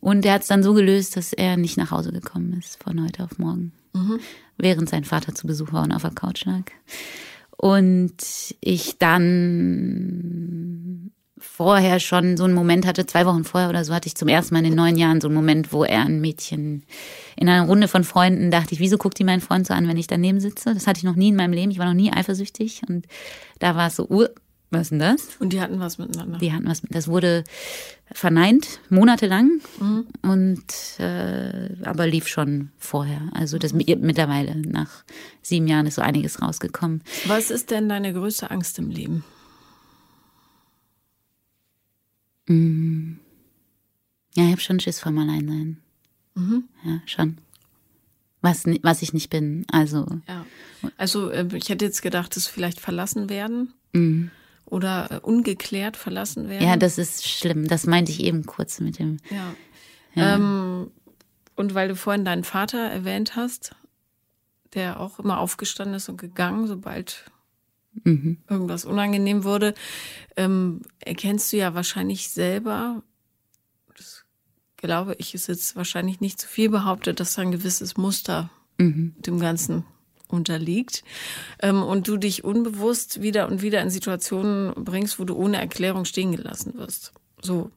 Und er hat es dann so gelöst, dass er nicht nach Hause gekommen ist von heute auf morgen, während sein Vater zu Besuch war und auf der Couch lag. Und ich dann vorher schon so einen Moment hatte, zwei Wochen vorher oder so, hatte ich zum ersten Mal in den neun Jahren so einen Moment, wo er ein Mädchen in einer Runde von Freunden dachte ich, wieso guckt die meinen Freund so an, wenn ich daneben sitze? Das hatte ich noch nie in meinem Leben. Ich war noch nie eifersüchtig. Und da war es so, uh, was ist denn das? Und die hatten was miteinander. Die hatten was, das wurde verneint, monatelang. Und äh, aber lief schon vorher. Also das mittlerweile nach sieben Jahren ist so einiges rausgekommen. Was ist denn deine größte Angst im Leben? Ja, ich habe schon Schiss vom Alleinsein. Ja, schon. Was, was ich nicht bin. Also, Ja. Also äh, ich hätte jetzt gedacht, es vielleicht verlassen werden mm. Oder äh, ungeklärt verlassen werden. ja, das ist schlimm. Das meinte ich eben kurz mit dem. Ja. Ähm, und weil du vorhin deinen Vater erwähnt hast, der auch immer aufgestanden ist und gegangen, sobald Mhm. irgendwas unangenehm wurde, ähm, erkennst du ja wahrscheinlich selber, das glaube ich, ist jetzt wahrscheinlich nicht zu viel behauptet, dass da ein gewisses Muster Mhm. dem Ganzen unterliegt ähm, und du dich unbewusst wieder und wieder in Situationen bringst, wo du ohne Erklärung stehen gelassen wirst. So.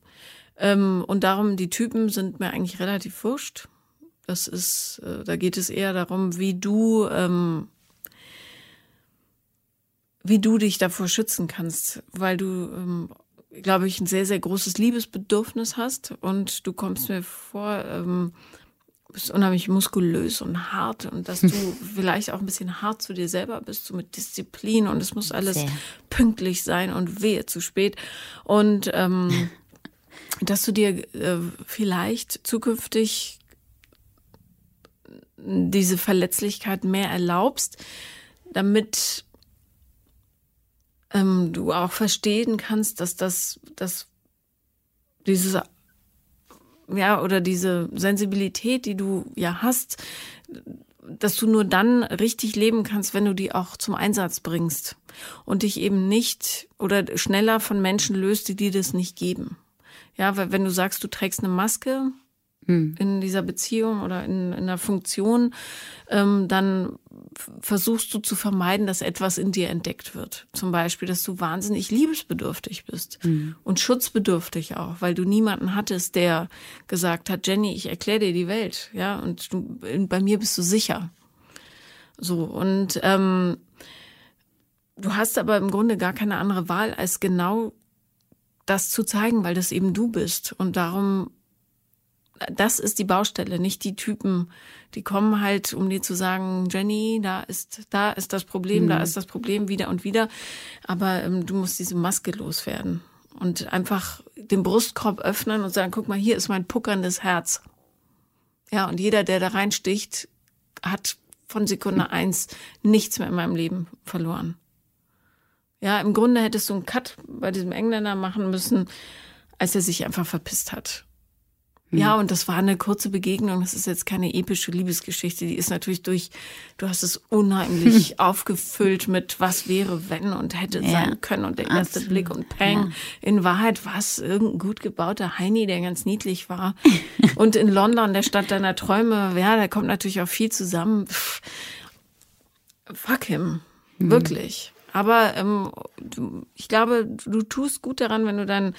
Ähm, und darum, die Typen sind mir eigentlich relativ wurscht. Das ist, äh, da geht es eher darum, wie du, ähm, wie du dich davor schützen kannst, weil du, ähm, glaube ich, ein sehr, sehr großes Liebesbedürfnis hast und du kommst mir vor, ähm, bist unheimlich muskulös und hart und dass du <laughs> vielleicht auch ein bisschen hart zu dir selber bist, so mit Disziplin und es muss alles Sehr. pünktlich sein und wehe zu spät. Und ähm, <laughs> dass du dir äh, vielleicht zukünftig diese Verletzlichkeit mehr erlaubst, damit ähm, du auch verstehen kannst, dass das, dass dieses ja, oder diese Sensibilität, die du ja hast, dass du nur dann richtig leben kannst, wenn du die auch zum Einsatz bringst und dich eben nicht oder schneller von Menschen löst, die dir das nicht geben. Ja, weil wenn du sagst, du trägst eine Maske in dieser Beziehung oder in, in einer Funktion, ähm, dann versuchst du zu vermeiden, dass etwas in dir entdeckt wird. Zum Beispiel, dass du wahnsinnig liebesbedürftig bist mhm. und schutzbedürftig auch, weil du niemanden hattest, der gesagt hat, Jenny, ich erkläre dir die Welt, ja, und du, bei mir bist du sicher. So und ähm, du hast aber im Grunde gar keine andere Wahl, als genau das zu zeigen, weil das eben du bist und darum das ist die Baustelle, nicht die Typen, die kommen halt, um dir zu sagen, Jenny, da ist, da ist das Problem, mhm. da ist das Problem wieder und wieder. Aber ähm, du musst diese Maske loswerden und einfach den Brustkorb öffnen und sagen, guck mal, hier ist mein puckerndes Herz. Ja, und jeder, der da reinsticht, hat von Sekunde eins nichts mehr in meinem Leben verloren. Ja, im Grunde hättest du einen Cut bei diesem Engländer machen müssen, als er sich einfach verpisst hat. Ja, hm. und das war eine kurze Begegnung. Das ist jetzt keine epische Liebesgeschichte. Die ist natürlich durch, du hast es unheimlich <laughs> aufgefüllt mit was wäre, wenn und hätte ja, sein können und der erste absolut. Blick und Peng. Ja. In Wahrheit war es irgendein gut gebauter Heini, der ganz niedlich war. <laughs> und in London, der Stadt deiner Träume, ja, da kommt natürlich auch viel zusammen. Pff, fuck him. Hm. Wirklich. Aber ähm, du, ich glaube, du tust gut daran, wenn du dein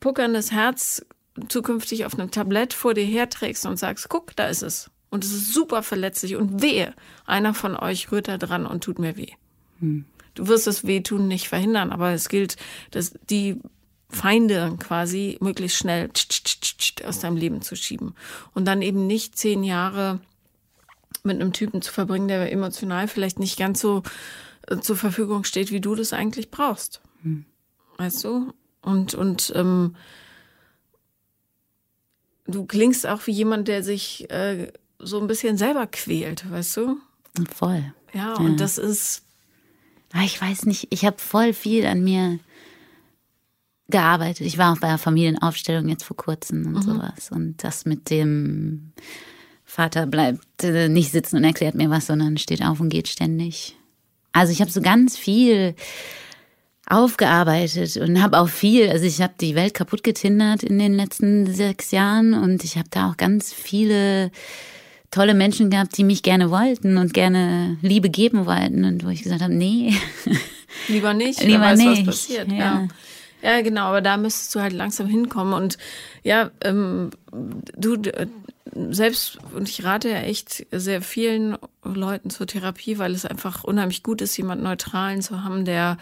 puckerndes Herz zukünftig auf einem Tablett vor dir herträgst und sagst, guck, da ist es. Und es ist super verletzlich und wehe, einer von euch rührt da dran und tut mir weh. Hm. Du wirst das Wehtun nicht verhindern, aber es gilt, dass die Feinde quasi möglichst schnell aus deinem Leben zu schieben. Und dann eben nicht zehn Jahre mit einem Typen zu verbringen, der emotional vielleicht nicht ganz so äh, zur Verfügung steht, wie du das eigentlich brauchst. Hm. Weißt du? Und, und ähm, du klingst auch wie jemand, der sich äh, so ein bisschen selber quält, weißt du? Voll. Ja, und ja. das ist. Ah, ich weiß nicht, ich habe voll viel an mir gearbeitet. Ich war auch bei der Familienaufstellung jetzt vor kurzem und mhm. sowas. Und das mit dem Vater bleibt äh, nicht sitzen und erklärt mir was, sondern steht auf und geht ständig. Also ich habe so ganz viel aufgearbeitet und habe auch viel, also ich habe die Welt kaputt getindert in den letzten sechs Jahren und ich habe da auch ganz viele tolle Menschen gehabt, die mich gerne wollten und gerne Liebe geben wollten und wo ich gesagt habe, nee. <laughs> Lieber nicht, lieber weiß, nicht. was passiert. Ja. ja. Ja, genau, aber da müsstest du halt langsam hinkommen. Und ja, ähm, du selbst, und ich rate ja echt sehr vielen Leuten zur Therapie, weil es einfach unheimlich gut ist, jemand Neutralen zu haben, der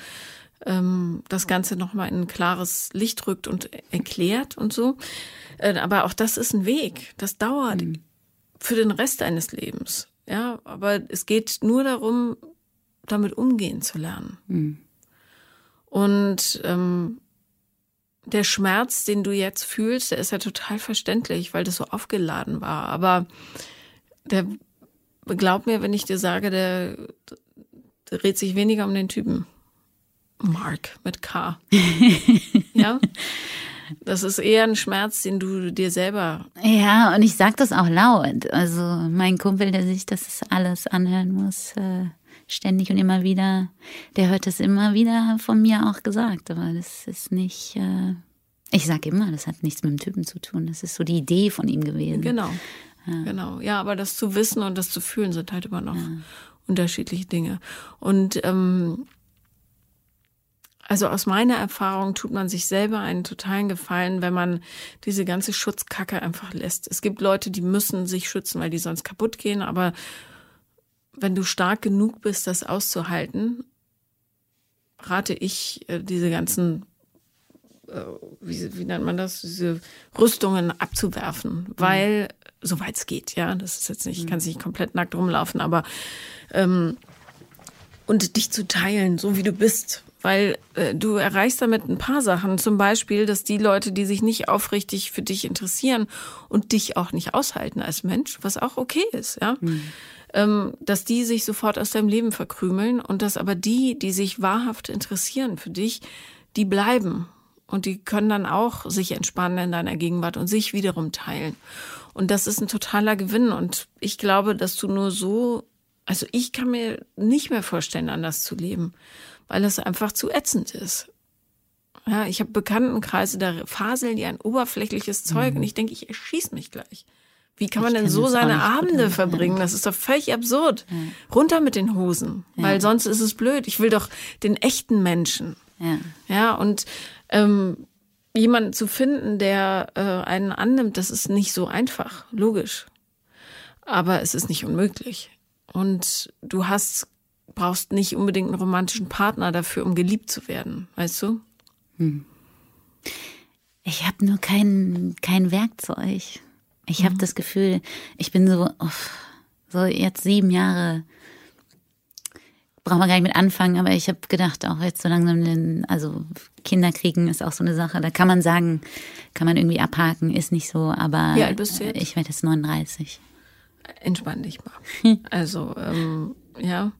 ähm, das Ganze nochmal in ein klares Licht rückt und erklärt und so. Äh, aber auch das ist ein Weg. Das dauert mhm. für den Rest eines Lebens. Ja, aber es geht nur darum, damit umgehen zu lernen. Mhm. Und ähm, der Schmerz, den du jetzt fühlst, der ist ja total verständlich, weil das so aufgeladen war. Aber der, glaub mir, wenn ich dir sage, der, der dreht sich weniger um den Typen. Mark mit K. <laughs> ja. Das ist eher ein Schmerz, den du dir selber. Ja, und ich sag das auch laut. Also mein Kumpel, der sich das alles anhören muss, äh, ständig und immer wieder, der hört das immer wieder von mir auch gesagt. Aber das ist nicht. Äh, ich sag immer, das hat nichts mit dem Typen zu tun. Das ist so die Idee von ihm gewesen. Genau. Ja. Genau. Ja, aber das zu wissen und das zu fühlen sind halt immer noch ja. unterschiedliche Dinge. Und ähm, also aus meiner Erfahrung tut man sich selber einen totalen Gefallen, wenn man diese ganze Schutzkacke einfach lässt. Es gibt Leute, die müssen sich schützen, weil die sonst kaputt gehen, aber wenn du stark genug bist, das auszuhalten, rate ich, äh, diese ganzen, äh, wie, wie nennt man das, diese Rüstungen abzuwerfen, mhm. weil, soweit es geht, ja, das ist jetzt nicht, ich kann nicht komplett nackt rumlaufen, aber ähm, und dich zu teilen, so wie du bist, weil äh, du erreichst damit ein paar Sachen. Zum Beispiel, dass die Leute, die sich nicht aufrichtig für dich interessieren und dich auch nicht aushalten als Mensch, was auch okay ist, ja, mhm. ähm, dass die sich sofort aus deinem Leben verkrümeln und dass aber die, die sich wahrhaft interessieren für dich, die bleiben und die können dann auch sich entspannen in deiner Gegenwart und sich wiederum teilen. Und das ist ein totaler Gewinn. Und ich glaube, dass du nur so, also ich kann mir nicht mehr vorstellen, anders zu leben weil es einfach zu ätzend ist. Ja, ich habe Bekanntenkreise, da faseln die ein oberflächliches Zeug mhm. und ich denke, ich erschieß mich gleich. Wie kann man denn so seine Abende verbringen? Das ist doch völlig absurd. Ja. Runter mit den Hosen, ja. weil sonst ist es blöd. Ich will doch den echten Menschen. Ja, ja und ähm, jemanden zu finden, der äh, einen annimmt, das ist nicht so einfach, logisch. Aber es ist nicht unmöglich. Und du hast, brauchst nicht unbedingt einen romantischen Partner dafür, um geliebt zu werden, weißt du? Hm. Ich habe nur kein, kein Werkzeug. Ich habe mhm. das Gefühl, ich bin so, oh, so jetzt sieben Jahre, brauchen wir gar nicht mit anfangen, aber ich habe gedacht, auch jetzt so langsam, den, also Kinder kriegen ist auch so eine Sache, da kann man sagen, kann man irgendwie abhaken, ist nicht so, aber Wie alt bist du jetzt? ich werde jetzt 39. Entspann dich mal. <laughs> also, ähm, ja.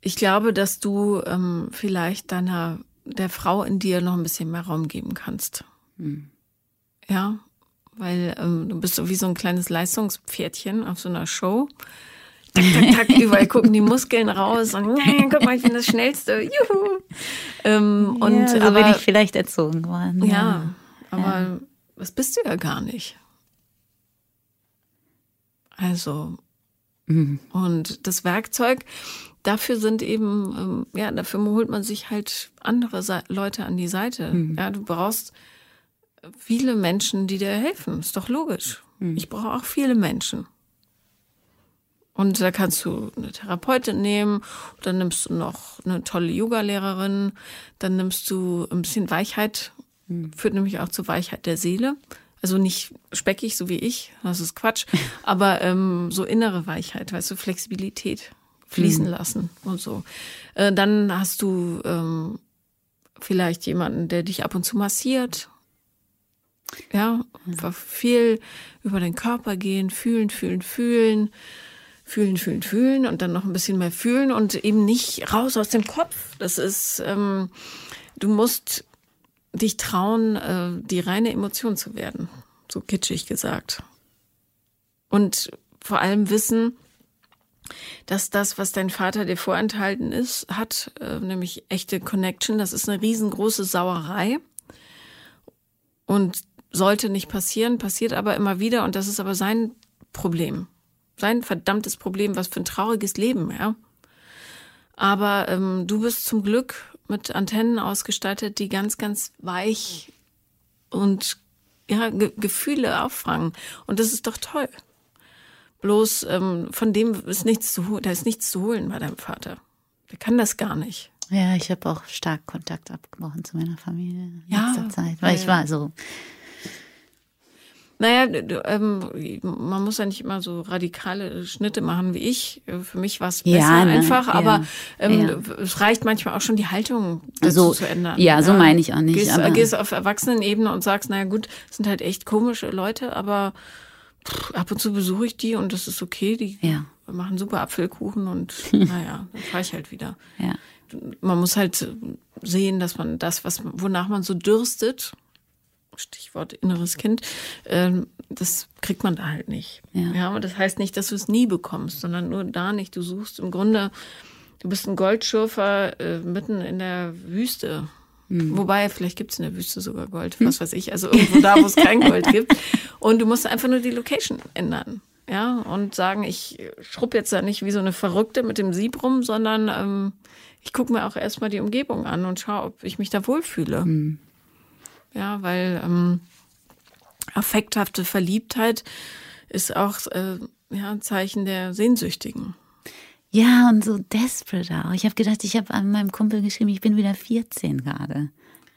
Ich glaube, dass du ähm, vielleicht deiner, der Frau in dir noch ein bisschen mehr Raum geben kannst. Hm. Ja, weil ähm, du bist so wie so ein kleines Leistungspferdchen auf so einer Show. Tak, tak, tak, <laughs> überall gucken die Muskeln raus und äh, guck mal, ich bin das Schnellste. Juhu. Ähm, und ja, so aber, bin ich vielleicht erzogen worden. Ja, ja. aber ja. das bist du ja gar nicht. Also, mhm. und das Werkzeug, dafür sind eben, ähm, ja, dafür holt man sich halt andere Sa Leute an die Seite. Mhm. Ja, du brauchst viele Menschen, die dir helfen. Ist doch logisch. Mhm. Ich brauche auch viele Menschen. Und da kannst du eine Therapeutin nehmen, dann nimmst du noch eine tolle Yoga-Lehrerin, dann nimmst du ein bisschen Weichheit, mhm. führt nämlich auch zur Weichheit der Seele. Also nicht speckig, so wie ich, das ist Quatsch, <laughs> aber ähm, so innere Weichheit, weißt du, Flexibilität fließen mhm. lassen und so. Äh, dann hast du ähm, vielleicht jemanden, der dich ab und zu massiert ja, einfach viel über den Körper gehen, fühlen, fühlen, fühlen, fühlen, fühlen, fühlen und dann noch ein bisschen mehr fühlen und eben nicht raus aus dem Kopf. Das ist, ähm, du musst dich trauen, äh, die reine Emotion zu werden, so kitschig gesagt. Und vor allem wissen, dass das, was dein Vater dir vorenthalten ist, hat, äh, nämlich echte Connection, das ist eine riesengroße Sauerei. Und sollte nicht passieren, passiert aber immer wieder und das ist aber sein Problem. Sein verdammtes Problem, was für ein trauriges Leben, ja. Aber ähm, du bist zum Glück mit Antennen ausgestattet, die ganz, ganz weich und ja, Ge Gefühle auffangen. Und das ist doch toll. Bloß ähm, von dem ist nichts zu holen, da ist nichts zu holen bei deinem Vater. Der kann das gar nicht. Ja, ich habe auch stark Kontakt abgebrochen zu meiner Familie in ja, letzter Zeit, weil ja, ich war so naja, ähm, man muss ja nicht immer so radikale Schnitte machen wie ich. Für mich war es besser ja, ne? einfach, ja, aber ähm, ja. es reicht manchmal auch schon die Haltung so, zu ändern. Ja, so meine ich auch nicht. Gehst, aber gehst auf Erwachsenenebene und sagst, naja gut, es sind halt echt komische Leute, aber pff, ab und zu besuche ich die und das ist okay. Die machen super Apfelkuchen und <laughs> naja, dann fahre ich halt wieder. Man muss halt sehen, dass man das, was wonach man so dürstet, Stichwort inneres Kind, ähm, das kriegt man da halt nicht. Ja. ja, aber das heißt nicht, dass du es nie bekommst, sondern nur da nicht. Du suchst im Grunde, du bist ein Goldschürfer äh, mitten in der Wüste. Hm. Wobei, vielleicht gibt es in der Wüste sogar Gold, was weiß ich, also irgendwo da, wo es kein <laughs> Gold gibt. Und du musst einfach nur die Location ändern. Ja, und sagen, ich schrubb jetzt da nicht wie so eine Verrückte mit dem Sieb rum, sondern ähm, ich gucke mir auch erstmal die Umgebung an und schaue, ob ich mich da wohlfühle. Hm. Ja, weil ähm, affekthafte Verliebtheit ist auch äh, ja, ein Zeichen der Sehnsüchtigen. Ja, und so desperate auch. Ich habe gedacht, ich habe an meinem Kumpel geschrieben, ich bin wieder 14 gerade.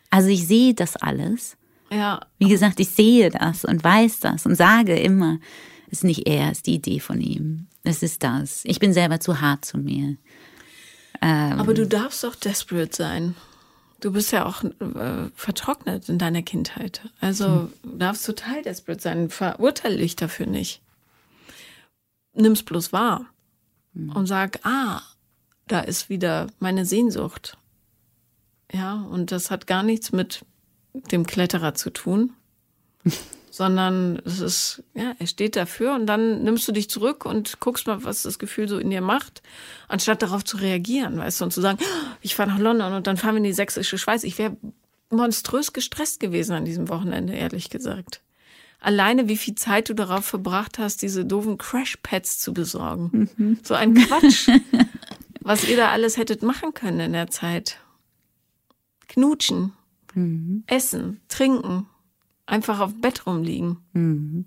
Also ich sehe das alles. Ja. Wie gesagt, ich sehe das und weiß das und sage immer, es ist nicht er, es ist die Idee von ihm. Es ist das. Ich bin selber zu hart zu mir. Ähm, Aber du darfst auch desperate sein. Du bist ja auch äh, vertrocknet in deiner Kindheit. Also hm. du darfst total desperate sein. Verurteile dich dafür nicht. Nimm's bloß wahr hm. und sag, ah, da ist wieder meine Sehnsucht. Ja, und das hat gar nichts mit dem Kletterer zu tun. <laughs> sondern es ist, ja, er steht dafür und dann nimmst du dich zurück und guckst mal, was das Gefühl so in dir macht, anstatt darauf zu reagieren, weißt du, und zu sagen, ich fahre nach London und dann fahren wir in die sächsische Schweiz. Ich wäre monströs gestresst gewesen an diesem Wochenende, ehrlich gesagt. alleine wie viel Zeit du darauf verbracht hast, diese doofen Crash-Pads zu besorgen. Mhm. So ein Quatsch, <laughs> was ihr da alles hättet machen können in der Zeit. Knutschen, mhm. essen, trinken, einfach auf dem Bett rumliegen. Mhm.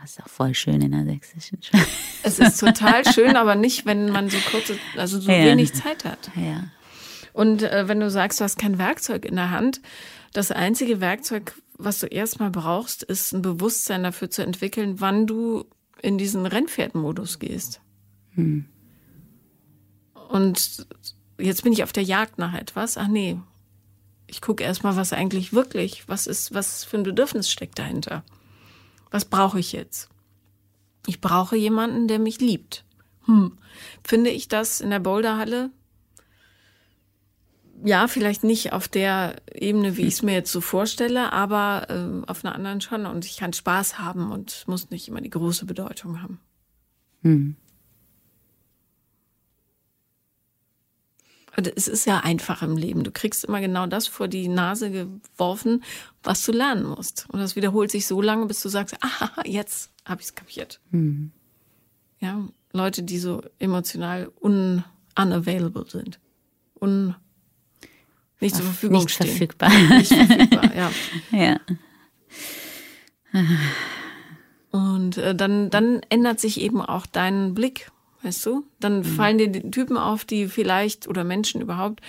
Das ist auch voll schön in der sächsischen Schule. Es ist total schön, aber nicht, wenn man so kurze, also so ja. wenig Zeit hat. Ja. Und äh, wenn du sagst, du hast kein Werkzeug in der Hand, das einzige Werkzeug, was du erstmal brauchst, ist ein Bewusstsein dafür zu entwickeln, wann du in diesen Rennpferdmodus gehst. Hm. Und jetzt bin ich auf der Jagd nach etwas. Ach nee, ich gucke erstmal, was eigentlich wirklich, was ist, was für ein Bedürfnis steckt dahinter. Was brauche ich jetzt? Ich brauche jemanden, der mich liebt. Hm. Finde ich das in der Boulderhalle ja, vielleicht nicht auf der Ebene, wie ich es mir jetzt so vorstelle, aber äh, auf einer anderen schon. Und ich kann Spaß haben und muss nicht immer die große Bedeutung haben. Hm. Und es ist ja einfach im Leben. Du kriegst immer genau das vor die Nase geworfen, was du lernen musst. Und das wiederholt sich so lange, bis du sagst, <laughs> ah, jetzt habe ich es kapiert. Hm. Ja, Leute, die so emotional un unavailable sind. Un nicht zur Verfügung nicht stehen. Verfügbar. Nicht verfügbar, ja. <laughs> ja. Und äh, dann, dann ändert sich eben auch dein Blick, weißt du? Dann mhm. fallen dir die Typen auf, die vielleicht, oder Menschen überhaupt,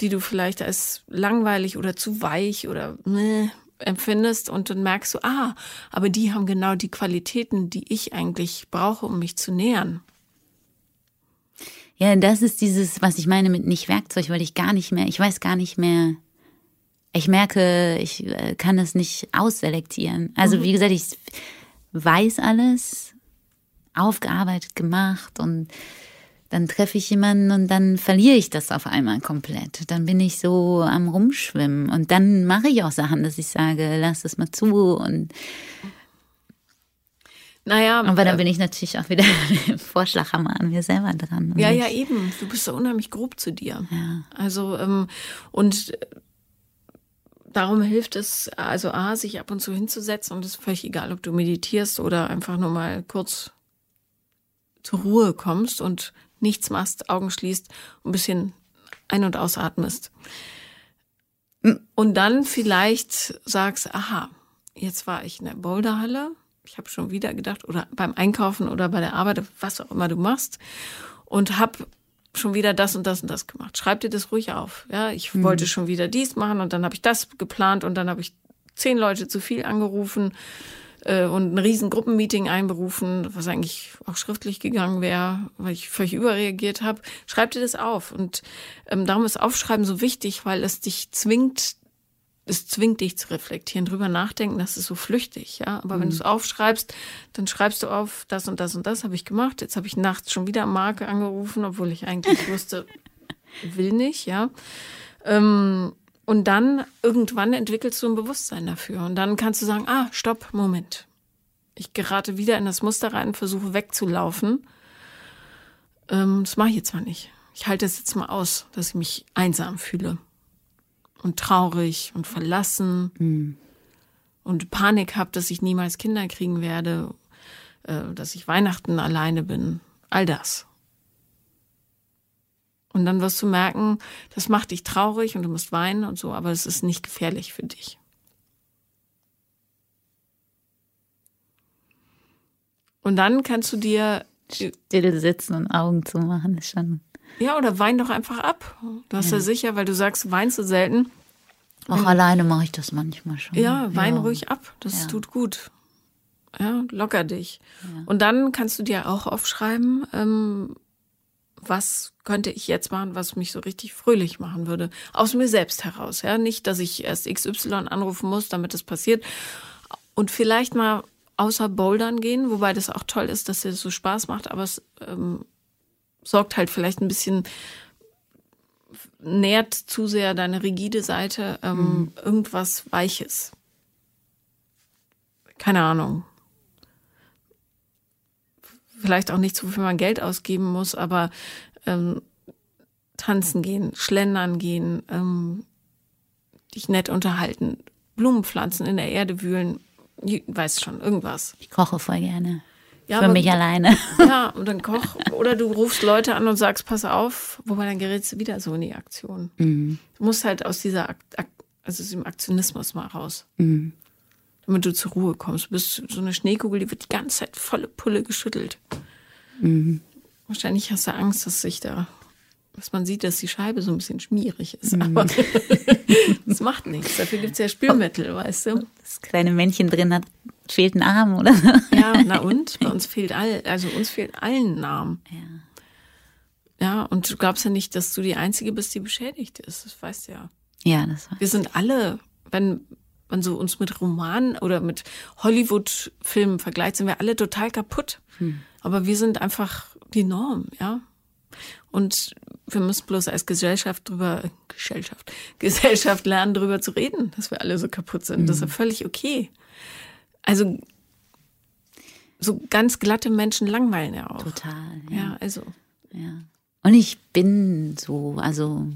die du vielleicht als langweilig oder zu weich oder meh, empfindest und dann merkst du, ah, aber die haben genau die Qualitäten, die ich eigentlich brauche, um mich zu nähern. Ja, das ist dieses, was ich meine mit nicht Werkzeug, weil ich gar nicht mehr, ich weiß gar nicht mehr. Ich merke, ich äh, kann das nicht ausselektieren. Also mhm. wie gesagt, ich weiß alles, aufgearbeitet, gemacht und dann treffe ich jemanden und dann verliere ich das auf einmal komplett. Dann bin ich so am Rumschwimmen und dann mache ich auch Sachen, dass ich sage, lass das mal zu und naja. Aber dann äh, bin ich natürlich auch wieder im <laughs> Vorschlaghammer an mir selber dran. Ja, ja, eben. Du bist so unheimlich grob zu dir. Ja. Also, ähm, und darum hilft es, also A, sich ab und zu hinzusetzen und es ist völlig egal, ob du meditierst oder einfach nur mal kurz zur Ruhe kommst und nichts machst, Augen schließt und ein bisschen ein- und ausatmest. Hm. Und dann vielleicht sagst, aha, jetzt war ich in der Boulderhalle ich habe schon wieder gedacht, oder beim Einkaufen oder bei der Arbeit, was auch immer du machst, und habe schon wieder das und das und das gemacht. Schreib dir das ruhig auf. Ja, ich mhm. wollte schon wieder dies machen und dann habe ich das geplant und dann habe ich zehn Leute zu viel angerufen äh, und ein riesen Gruppenmeeting einberufen, was eigentlich auch schriftlich gegangen wäre, weil ich völlig überreagiert habe. Schreib dir das auf und ähm, darum ist Aufschreiben so wichtig, weil es dich zwingt, es zwingt dich zu reflektieren, drüber nachdenken, das ist so flüchtig, ja. Aber mhm. wenn du es aufschreibst, dann schreibst du auf, das und das und das habe ich gemacht. Jetzt habe ich nachts schon wieder Marke angerufen, obwohl ich eigentlich <laughs> wusste, will nicht, ja. Ähm, und dann irgendwann entwickelst du ein Bewusstsein dafür. Und dann kannst du sagen, ah, stopp, Moment. Ich gerate wieder in das Muster rein, versuche wegzulaufen. Ähm, das mache ich jetzt zwar nicht. Ich halte es jetzt mal aus, dass ich mich einsam fühle und traurig und verlassen mhm. und Panik habe, dass ich niemals Kinder kriegen werde, äh, dass ich Weihnachten alleine bin. All das. Und dann wirst du merken, das macht dich traurig und du musst weinen und so, aber es ist nicht gefährlich für dich. Und dann kannst du dir still sitzen und Augen zu machen, ist schon ja, oder wein doch einfach ab. Du hast ja, ja sicher, weil du sagst, weinst du selten. Auch mhm. alleine mache ich das manchmal schon. Ja, wein ja. ruhig ab. Das ja. tut gut. Ja, locker dich. Und dann kannst du dir auch aufschreiben, ähm, was könnte ich jetzt machen, was mich so richtig fröhlich machen würde. Aus mir selbst heraus. Ja, nicht, dass ich erst XY anrufen muss, damit das passiert. Und vielleicht mal außer Bouldern gehen, wobei das auch toll ist, dass dir das so Spaß macht, aber es ähm, sorgt halt vielleicht ein bisschen, nährt zu sehr deine rigide Seite ähm, mhm. irgendwas Weiches. Keine Ahnung. Vielleicht auch nichts, wofür man Geld ausgeben muss, aber ähm, tanzen gehen, schlendern gehen, ähm, dich nett unterhalten, Blumen pflanzen, in der Erde wühlen, Weißt schon, irgendwas. Ich koche voll gerne. Ja, Für aber- mich alleine. <laughs> Ja, <laughs> und dann koch. Oder du rufst Leute an und sagst, pass auf, wobei dann gerätst du wieder so in die Aktion. Mhm. Du musst halt aus dieser Ak Ak also aus dem Aktionismus mal raus. Mhm. Damit du zur Ruhe kommst. Du bist so eine Schneekugel, die wird die ganze Zeit volle Pulle geschüttelt. Mhm. Wahrscheinlich hast du Angst, dass sich da, dass man sieht, dass die Scheibe so ein bisschen schmierig ist. Mhm. Aber <laughs> das macht nichts. Dafür gibt es ja Spülmittel, weißt du? Das kleine Männchen drin hat, fehlt ein Arm, oder? Ja, <laughs> na und? Bei uns fehlt all, also uns fehlt allen Namen. Ja. Ja, und du glaubst ja nicht, dass du die Einzige bist, die beschädigt ist. Das weißt du ja. Ja, das war. Wir sind alle, wenn man so uns mit Romanen oder mit Hollywood-Filmen vergleicht, sind wir alle total kaputt. Aber wir sind einfach die Norm, ja. Und wir müssen bloß als Gesellschaft drüber, Gesellschaft, <laughs> Gesellschaft lernen, drüber zu reden, dass wir alle so kaputt sind. Das ist ja völlig okay. Also, so ganz glatte Menschen langweilen ja auch. Total. Ja, Ja. also. ja. Und ich bin so, also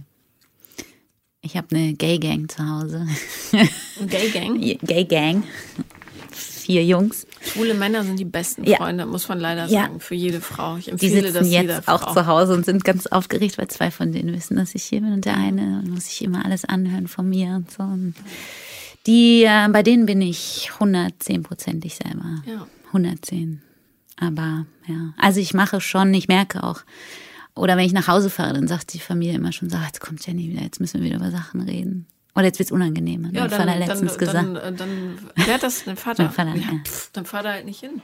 ich habe eine Gay Gang zu Hause. Gay Gang. <laughs> Gay Gang. Vier Jungs. Schwule Männer sind die besten Ja. Freunde, muss man leider Ja. sagen, für jede Frau. Ich Die empfehle das sitzen jeder jetzt Frau. auch zu Hause und sind ganz aufgeregt, weil zwei von denen wissen, dass ich hier bin und der eine muss sich immer alles anhören von mir und so. Und die, äh, bei denen bin ich 110-prozentig selber. Ja. 110. Aber ja, also ich mache schon, ich merke auch, oder wenn ich nach Hause fahre, dann sagt die Familie immer schon so, "Ah, jetzt kommt Jenny wieder, jetzt müssen wir wieder über Sachen reden. Oder jetzt wird's unangenehm. Hat Ja, mein dann, Vater letztens dann, gesagt. dann, äh, dann hat das dein Vater? Mein Vater, ja, ja. pff, dann fahr da halt nicht hin.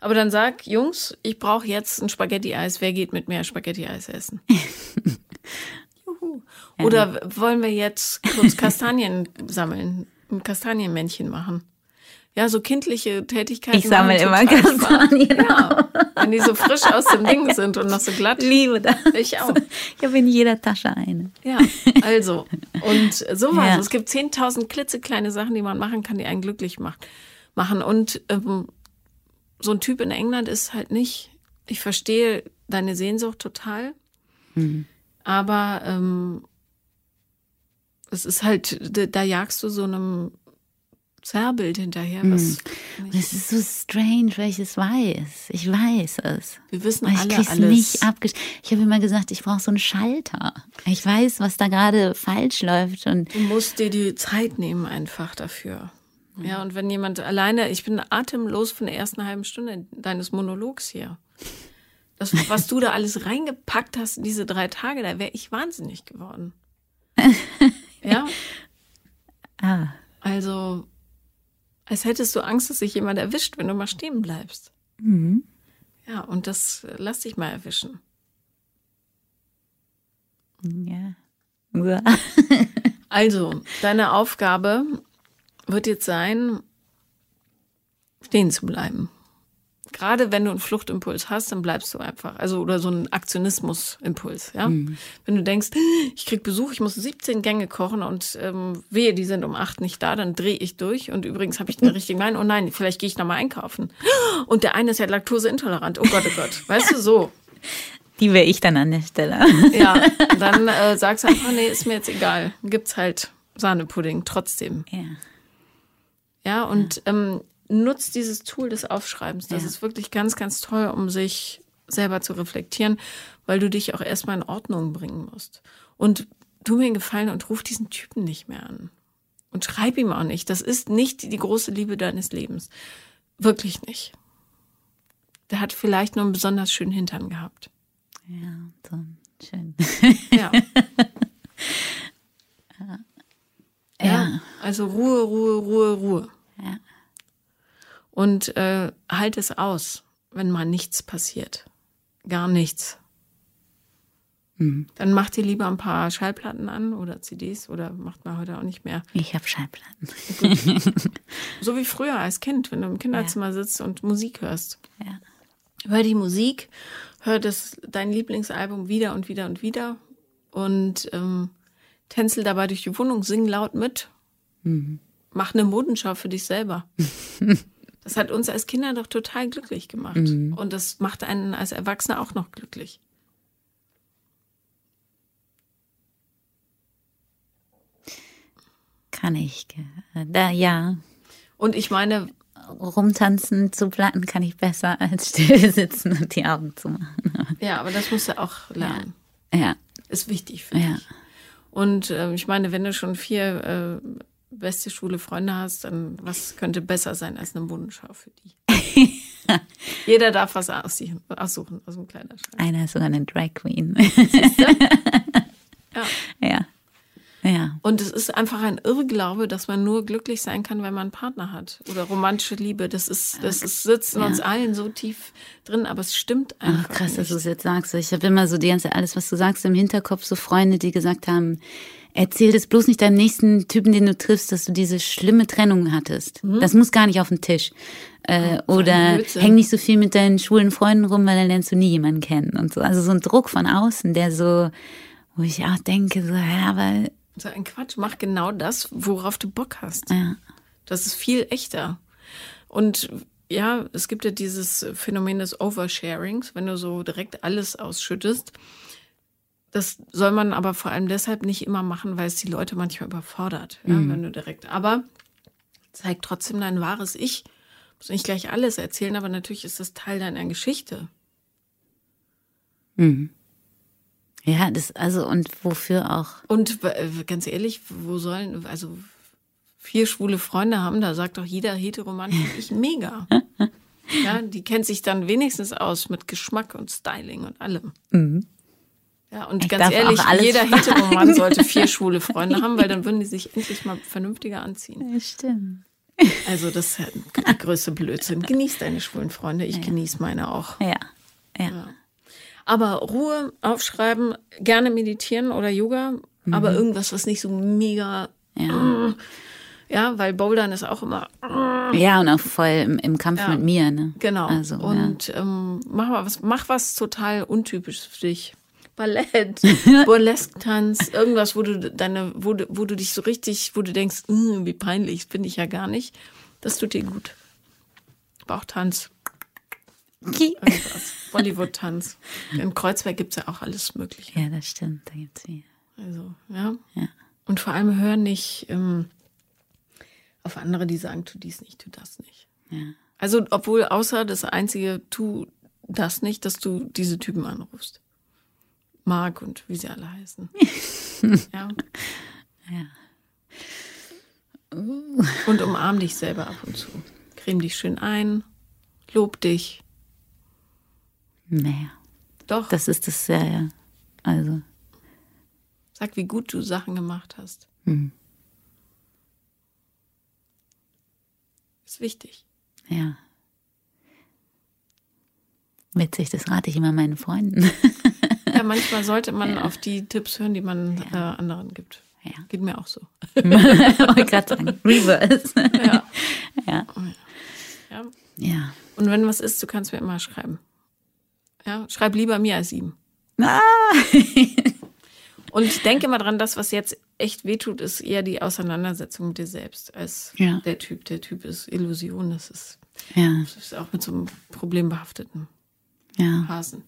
Aber dann sag, Jungs, ich brauche jetzt ein Spaghetti-Eis. Wer geht mit mir Spaghetti-Eis essen? <laughs> Juhu. Oder wollen wir jetzt kurz Kastanien sammeln, ein Kastanienmännchen machen? Ja, so kindliche Tätigkeiten. Ich sammle immer. Kastanien. Ja, wenn die so frisch aus dem Ding <laughs> sind und noch so glatt. Liebe das. Ich auch. Ich habe in jeder Tasche eine. Ja, also. Und sowas. Ja. Es gibt 10.000 klitzekleine Sachen, die man machen kann, die einen glücklich macht, machen. Und ähm, so ein Typ in England ist halt nicht, ich verstehe deine Sehnsucht total, aber ähm, es ist halt, da, da jagst du so einem Zerrbild hinterher, was Und es ist so strange, weil ich es weiß. Ich weiß es. wir wissen Aber ich alle alles. nicht abgesch... Ich habe immer gesagt, ich brauche so einen Schalter. Ich weiß, was da gerade falsch läuft. Und Du musst dir die Zeit nehmen einfach dafür. Ja, und wenn jemand alleine, ich bin atemlos von der ersten halben Stunde deines Monologs hier. Das, was du da alles reingepackt hast in diese drei Tage, da wäre ich wahnsinnig geworden. <laughs> Ja, ah, also, als hättest du Angst, dass sich jemand erwischt, wenn du mal stehen bleibst. Mhm. Ja, und das äh, lass dich mal erwischen. ja. Ja. <laughs> Also, deine Aufgabe wird jetzt sein, stehen zu bleiben. Gerade wenn du einen Fluchtimpuls hast, dann bleibst du einfach. Also, oder so einen Aktionismusimpuls, ja. Wenn du denkst, ich krieg Besuch, ich muss 17 Gänge kochen und ähm, wehe, die sind um acht nicht da, dann drehe ich durch und übrigens habe ich den richtigen Wein. Oh nein, vielleicht gehe ich nochmal einkaufen. Und der eine ist ja laktoseintolerant. Oh Gott, oh Gott. Weißt du, so. Die wäre ich dann an der Stelle. Ja, dann äh, sagst du einfach, nee, ist mir jetzt egal. Gibt's halt Sahnepudding trotzdem. Ja. Ja, und ähm, nutzt dieses Tool des Aufschreibens. Das Ja. ist wirklich ganz, ganz toll, um sich selber zu reflektieren, weil du dich auch erstmal in Ordnung bringen musst. Und tu mir einen Gefallen und ruf diesen Typen nicht mehr an. Und schreib ihm auch nicht. Das ist nicht die große Liebe deines Lebens. Wirklich nicht. Der hat vielleicht nur einen besonders schönen Hintern gehabt. Ja, so schön. Ja. <laughs> Ja. Ja, also Ruhe, Ruhe, Ruhe, Ruhe. Ja. Und äh, halt es aus, wenn mal nichts passiert. Gar nichts. Mhm. Dann mach dir lieber ein paar Schallplatten an oder CDs oder macht man heute auch nicht mehr. Ich habe Schallplatten. <laughs> So wie früher als Kind, wenn du im Kinderzimmer sitzt und Musik hörst. Ja. Hör die Musik, hör das, dein Lieblingsalbum wieder und wieder und wieder und ähm, tänzel dabei durch die Wohnung, sing laut mit. Mach eine Modenschau für dich selber. <laughs> das hat uns als Kinder doch total glücklich gemacht. Und das macht einen als Erwachsener auch noch glücklich. Kann ich. Da, ja. Und ich meine, rumtanzen zu platten kann ich besser <laughs> als still sitzen und die Augen zu machen. Ja, aber das musst du auch lernen. Ja. Ist wichtig für Ja. dich. Und äh, ich meine, wenn du schon vier äh, beste schwule Freunde hast, dann was könnte besser sein als eine Modenschau für die? <laughs> Jeder darf was aussuchen, aussuchen aus dem Kleiderschrank. Einer ist sogar eine Drag Queen. <laughs> Ja. ja. Ja. Und es ist einfach ein Irrglaube, dass man nur glücklich sein kann, wenn man einen Partner hat. Oder romantische Liebe. Das ist, das ist, sitzt in uns allen so tief drin, aber es stimmt Ach, einfach. krass, dass nicht. du es jetzt sagst. Ich habe immer so die ganze, alles, was du sagst, im Hinterkopf, so Freunde, die gesagt haben, erzähl das bloß nicht deinem nächsten Typen, den du triffst, dass du diese schlimme Trennung hattest. Das muss gar nicht auf den Tisch. Äh, oder häng nicht so viel mit deinen schwulen Freunden rum, weil dann lernst du nie jemanden kennen und so. Also so ein Druck von außen, der so, wo ich auch denke, so, ja, aber, So ein Quatsch. Mach genau das, worauf du Bock hast. ja, Das ist viel echter. Und ja, es gibt ja dieses Phänomen des Oversharings, wenn du so direkt alles ausschüttest. Das soll man aber vor allem deshalb nicht immer machen, weil es die Leute manchmal überfordert, ja, wenn du direkt. Aber zeigt trotzdem dein wahres Ich. Muss nicht gleich alles erzählen, aber natürlich ist das Teil deiner Geschichte. ja, das, also, und wofür auch, Und äh, ganz ehrlich, wo sollen, also vier schwule Freunde haben, da sagt doch jeder Heteroman, <laughs> ich mega. Ja, die kennt sich dann wenigstens aus mit Geschmack und Styling und allem. Ja, und Ich ganz ehrlich, jeder fragen. Heteroman <laughs> sollte vier schwule Freunde haben, weil dann würden die sich endlich mal vernünftiger anziehen. ja, stimmt. Also das ist ja der <laughs> größte Blödsinn. Genieß deine schwulen Freunde, ich genieße meine auch. Ja, ja. Aber Ruhe, aufschreiben, gerne meditieren oder Yoga, aber irgendwas, was nicht so mega. Mhm. Ja. Ja, weil Bouldern ist auch immer. Ja, und auch voll im, im Kampf Ja. mit mir, ne? Genau. Also, und ähm, mach mal was, mach was total untypisches für dich. Ballett, <laughs> Burlesque-Tanz, irgendwas, wo du deine, wo du, wo du dich so richtig, wo du denkst, "Mm, wie peinlich, das bin ich ja gar nicht. Das tut dir gut. Bauchtanz. Bollywood-Tanz. In Kreuzberg gibt's ja auch alles Mögliche. ja, das stimmt, da gibt's viel. Also, ja. Ja. Und vor allem hör nicht ähm, auf andere, die sagen, tu dies nicht, tu das nicht. Ja. Also, obwohl außer das einzige, tu das nicht, dass du diese Typen anrufst. Marc und wie sie alle heißen. <laughs> ja. Und umarm dich selber ab und zu. Creme dich schön ein, lob dich. Naja, Doch, das ist das, ja, ja. Also, sag, wie gut du Sachen gemacht hast. Mhm. Ist wichtig. ja. Witzig, das rate ich immer meinen Freunden. <laughs> Ja, manchmal sollte man auf die Tipps hören, die man äh, anderen gibt. Ja. Geht mir auch so. <laughs> Wollte gerade sagen, Reverse. <laughs> Ja. Ja. ja. Ja. Und wenn was ist, du kannst mir immer schreiben. Ja, schreib lieber mir als ihm. Ah. Und denke mal dran, das, was jetzt echt wehtut, ist eher die Auseinandersetzung mit dir selbst als Ja. der Typ. Der Typ ist Illusion, das ist, Ja, das ist auch mit so einem problembehafteten ja. Hasen.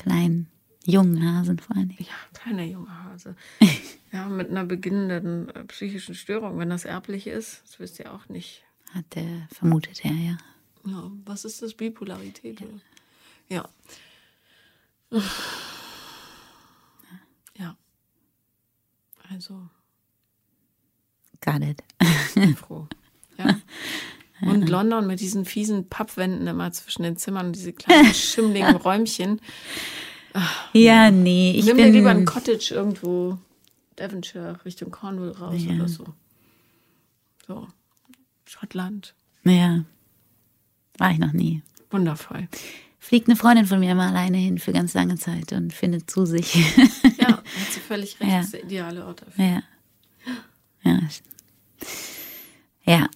Kleinen, jungen Hasen vor allen Dingen. Ja, kleiner junger Hase. <laughs> Ja, mit einer beginnenden äh, psychischen Störung, wenn das erblich ist, das wisst ihr auch nicht. Hat der vermutet, er, ja. Ja, was ist das? Bipolarität? Oder? Ja. Ja. Also, Got it. bin <laughs> Ja. Und London mit diesen fiesen Pappwänden immer zwischen den Zimmern und diese kleinen <laughs> schimmligen Räumchen. Ja, nee, ich Nimm bin... dir lieber ein Cottage irgendwo, Devonshire, Richtung Cornwall raus Ja. oder so. So. Schottland. Ja, war ich noch nie. Wundervoll. Fliegt eine Freundin von mir mal alleine hin für ganz lange Zeit und findet zu sich. Ja, <laughs> hat sie völlig recht. Ja. Das ist der ideale Ort dafür. ja. Ja. Ja,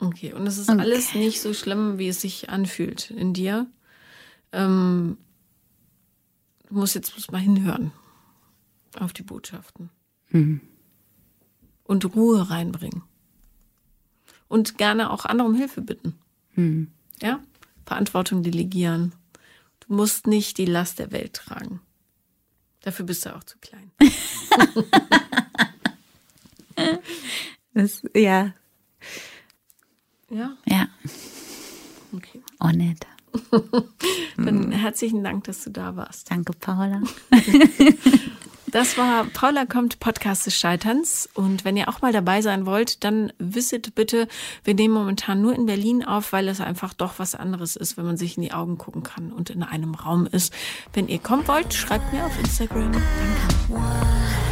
Okay, und es ist Okay. alles nicht so schlimm, wie es sich anfühlt in dir. Ähm, du musst jetzt bloß mal hinhören auf die Botschaften. Und Ruhe reinbringen. Und gerne auch andere um Hilfe bitten. Ja? Verantwortung delegieren. Du musst nicht die Last der Welt tragen. Dafür bist du auch zu klein. <laughs> das, ja. Ja? Ja. Okay. Oh, nett. <laughs> Dann herzlichen Dank, dass du da warst. Danke, Paula. <laughs> Das war Paula kommt Podcast des Scheiterns. Und wenn ihr auch mal dabei sein wollt, dann wisset bitte, wir nehmen momentan nur in Berlin auf, weil es einfach doch was anderes ist, wenn man sich in die Augen gucken kann und in einem Raum ist. Wenn ihr kommen wollt, schreibt mir auf Instagram. Danke.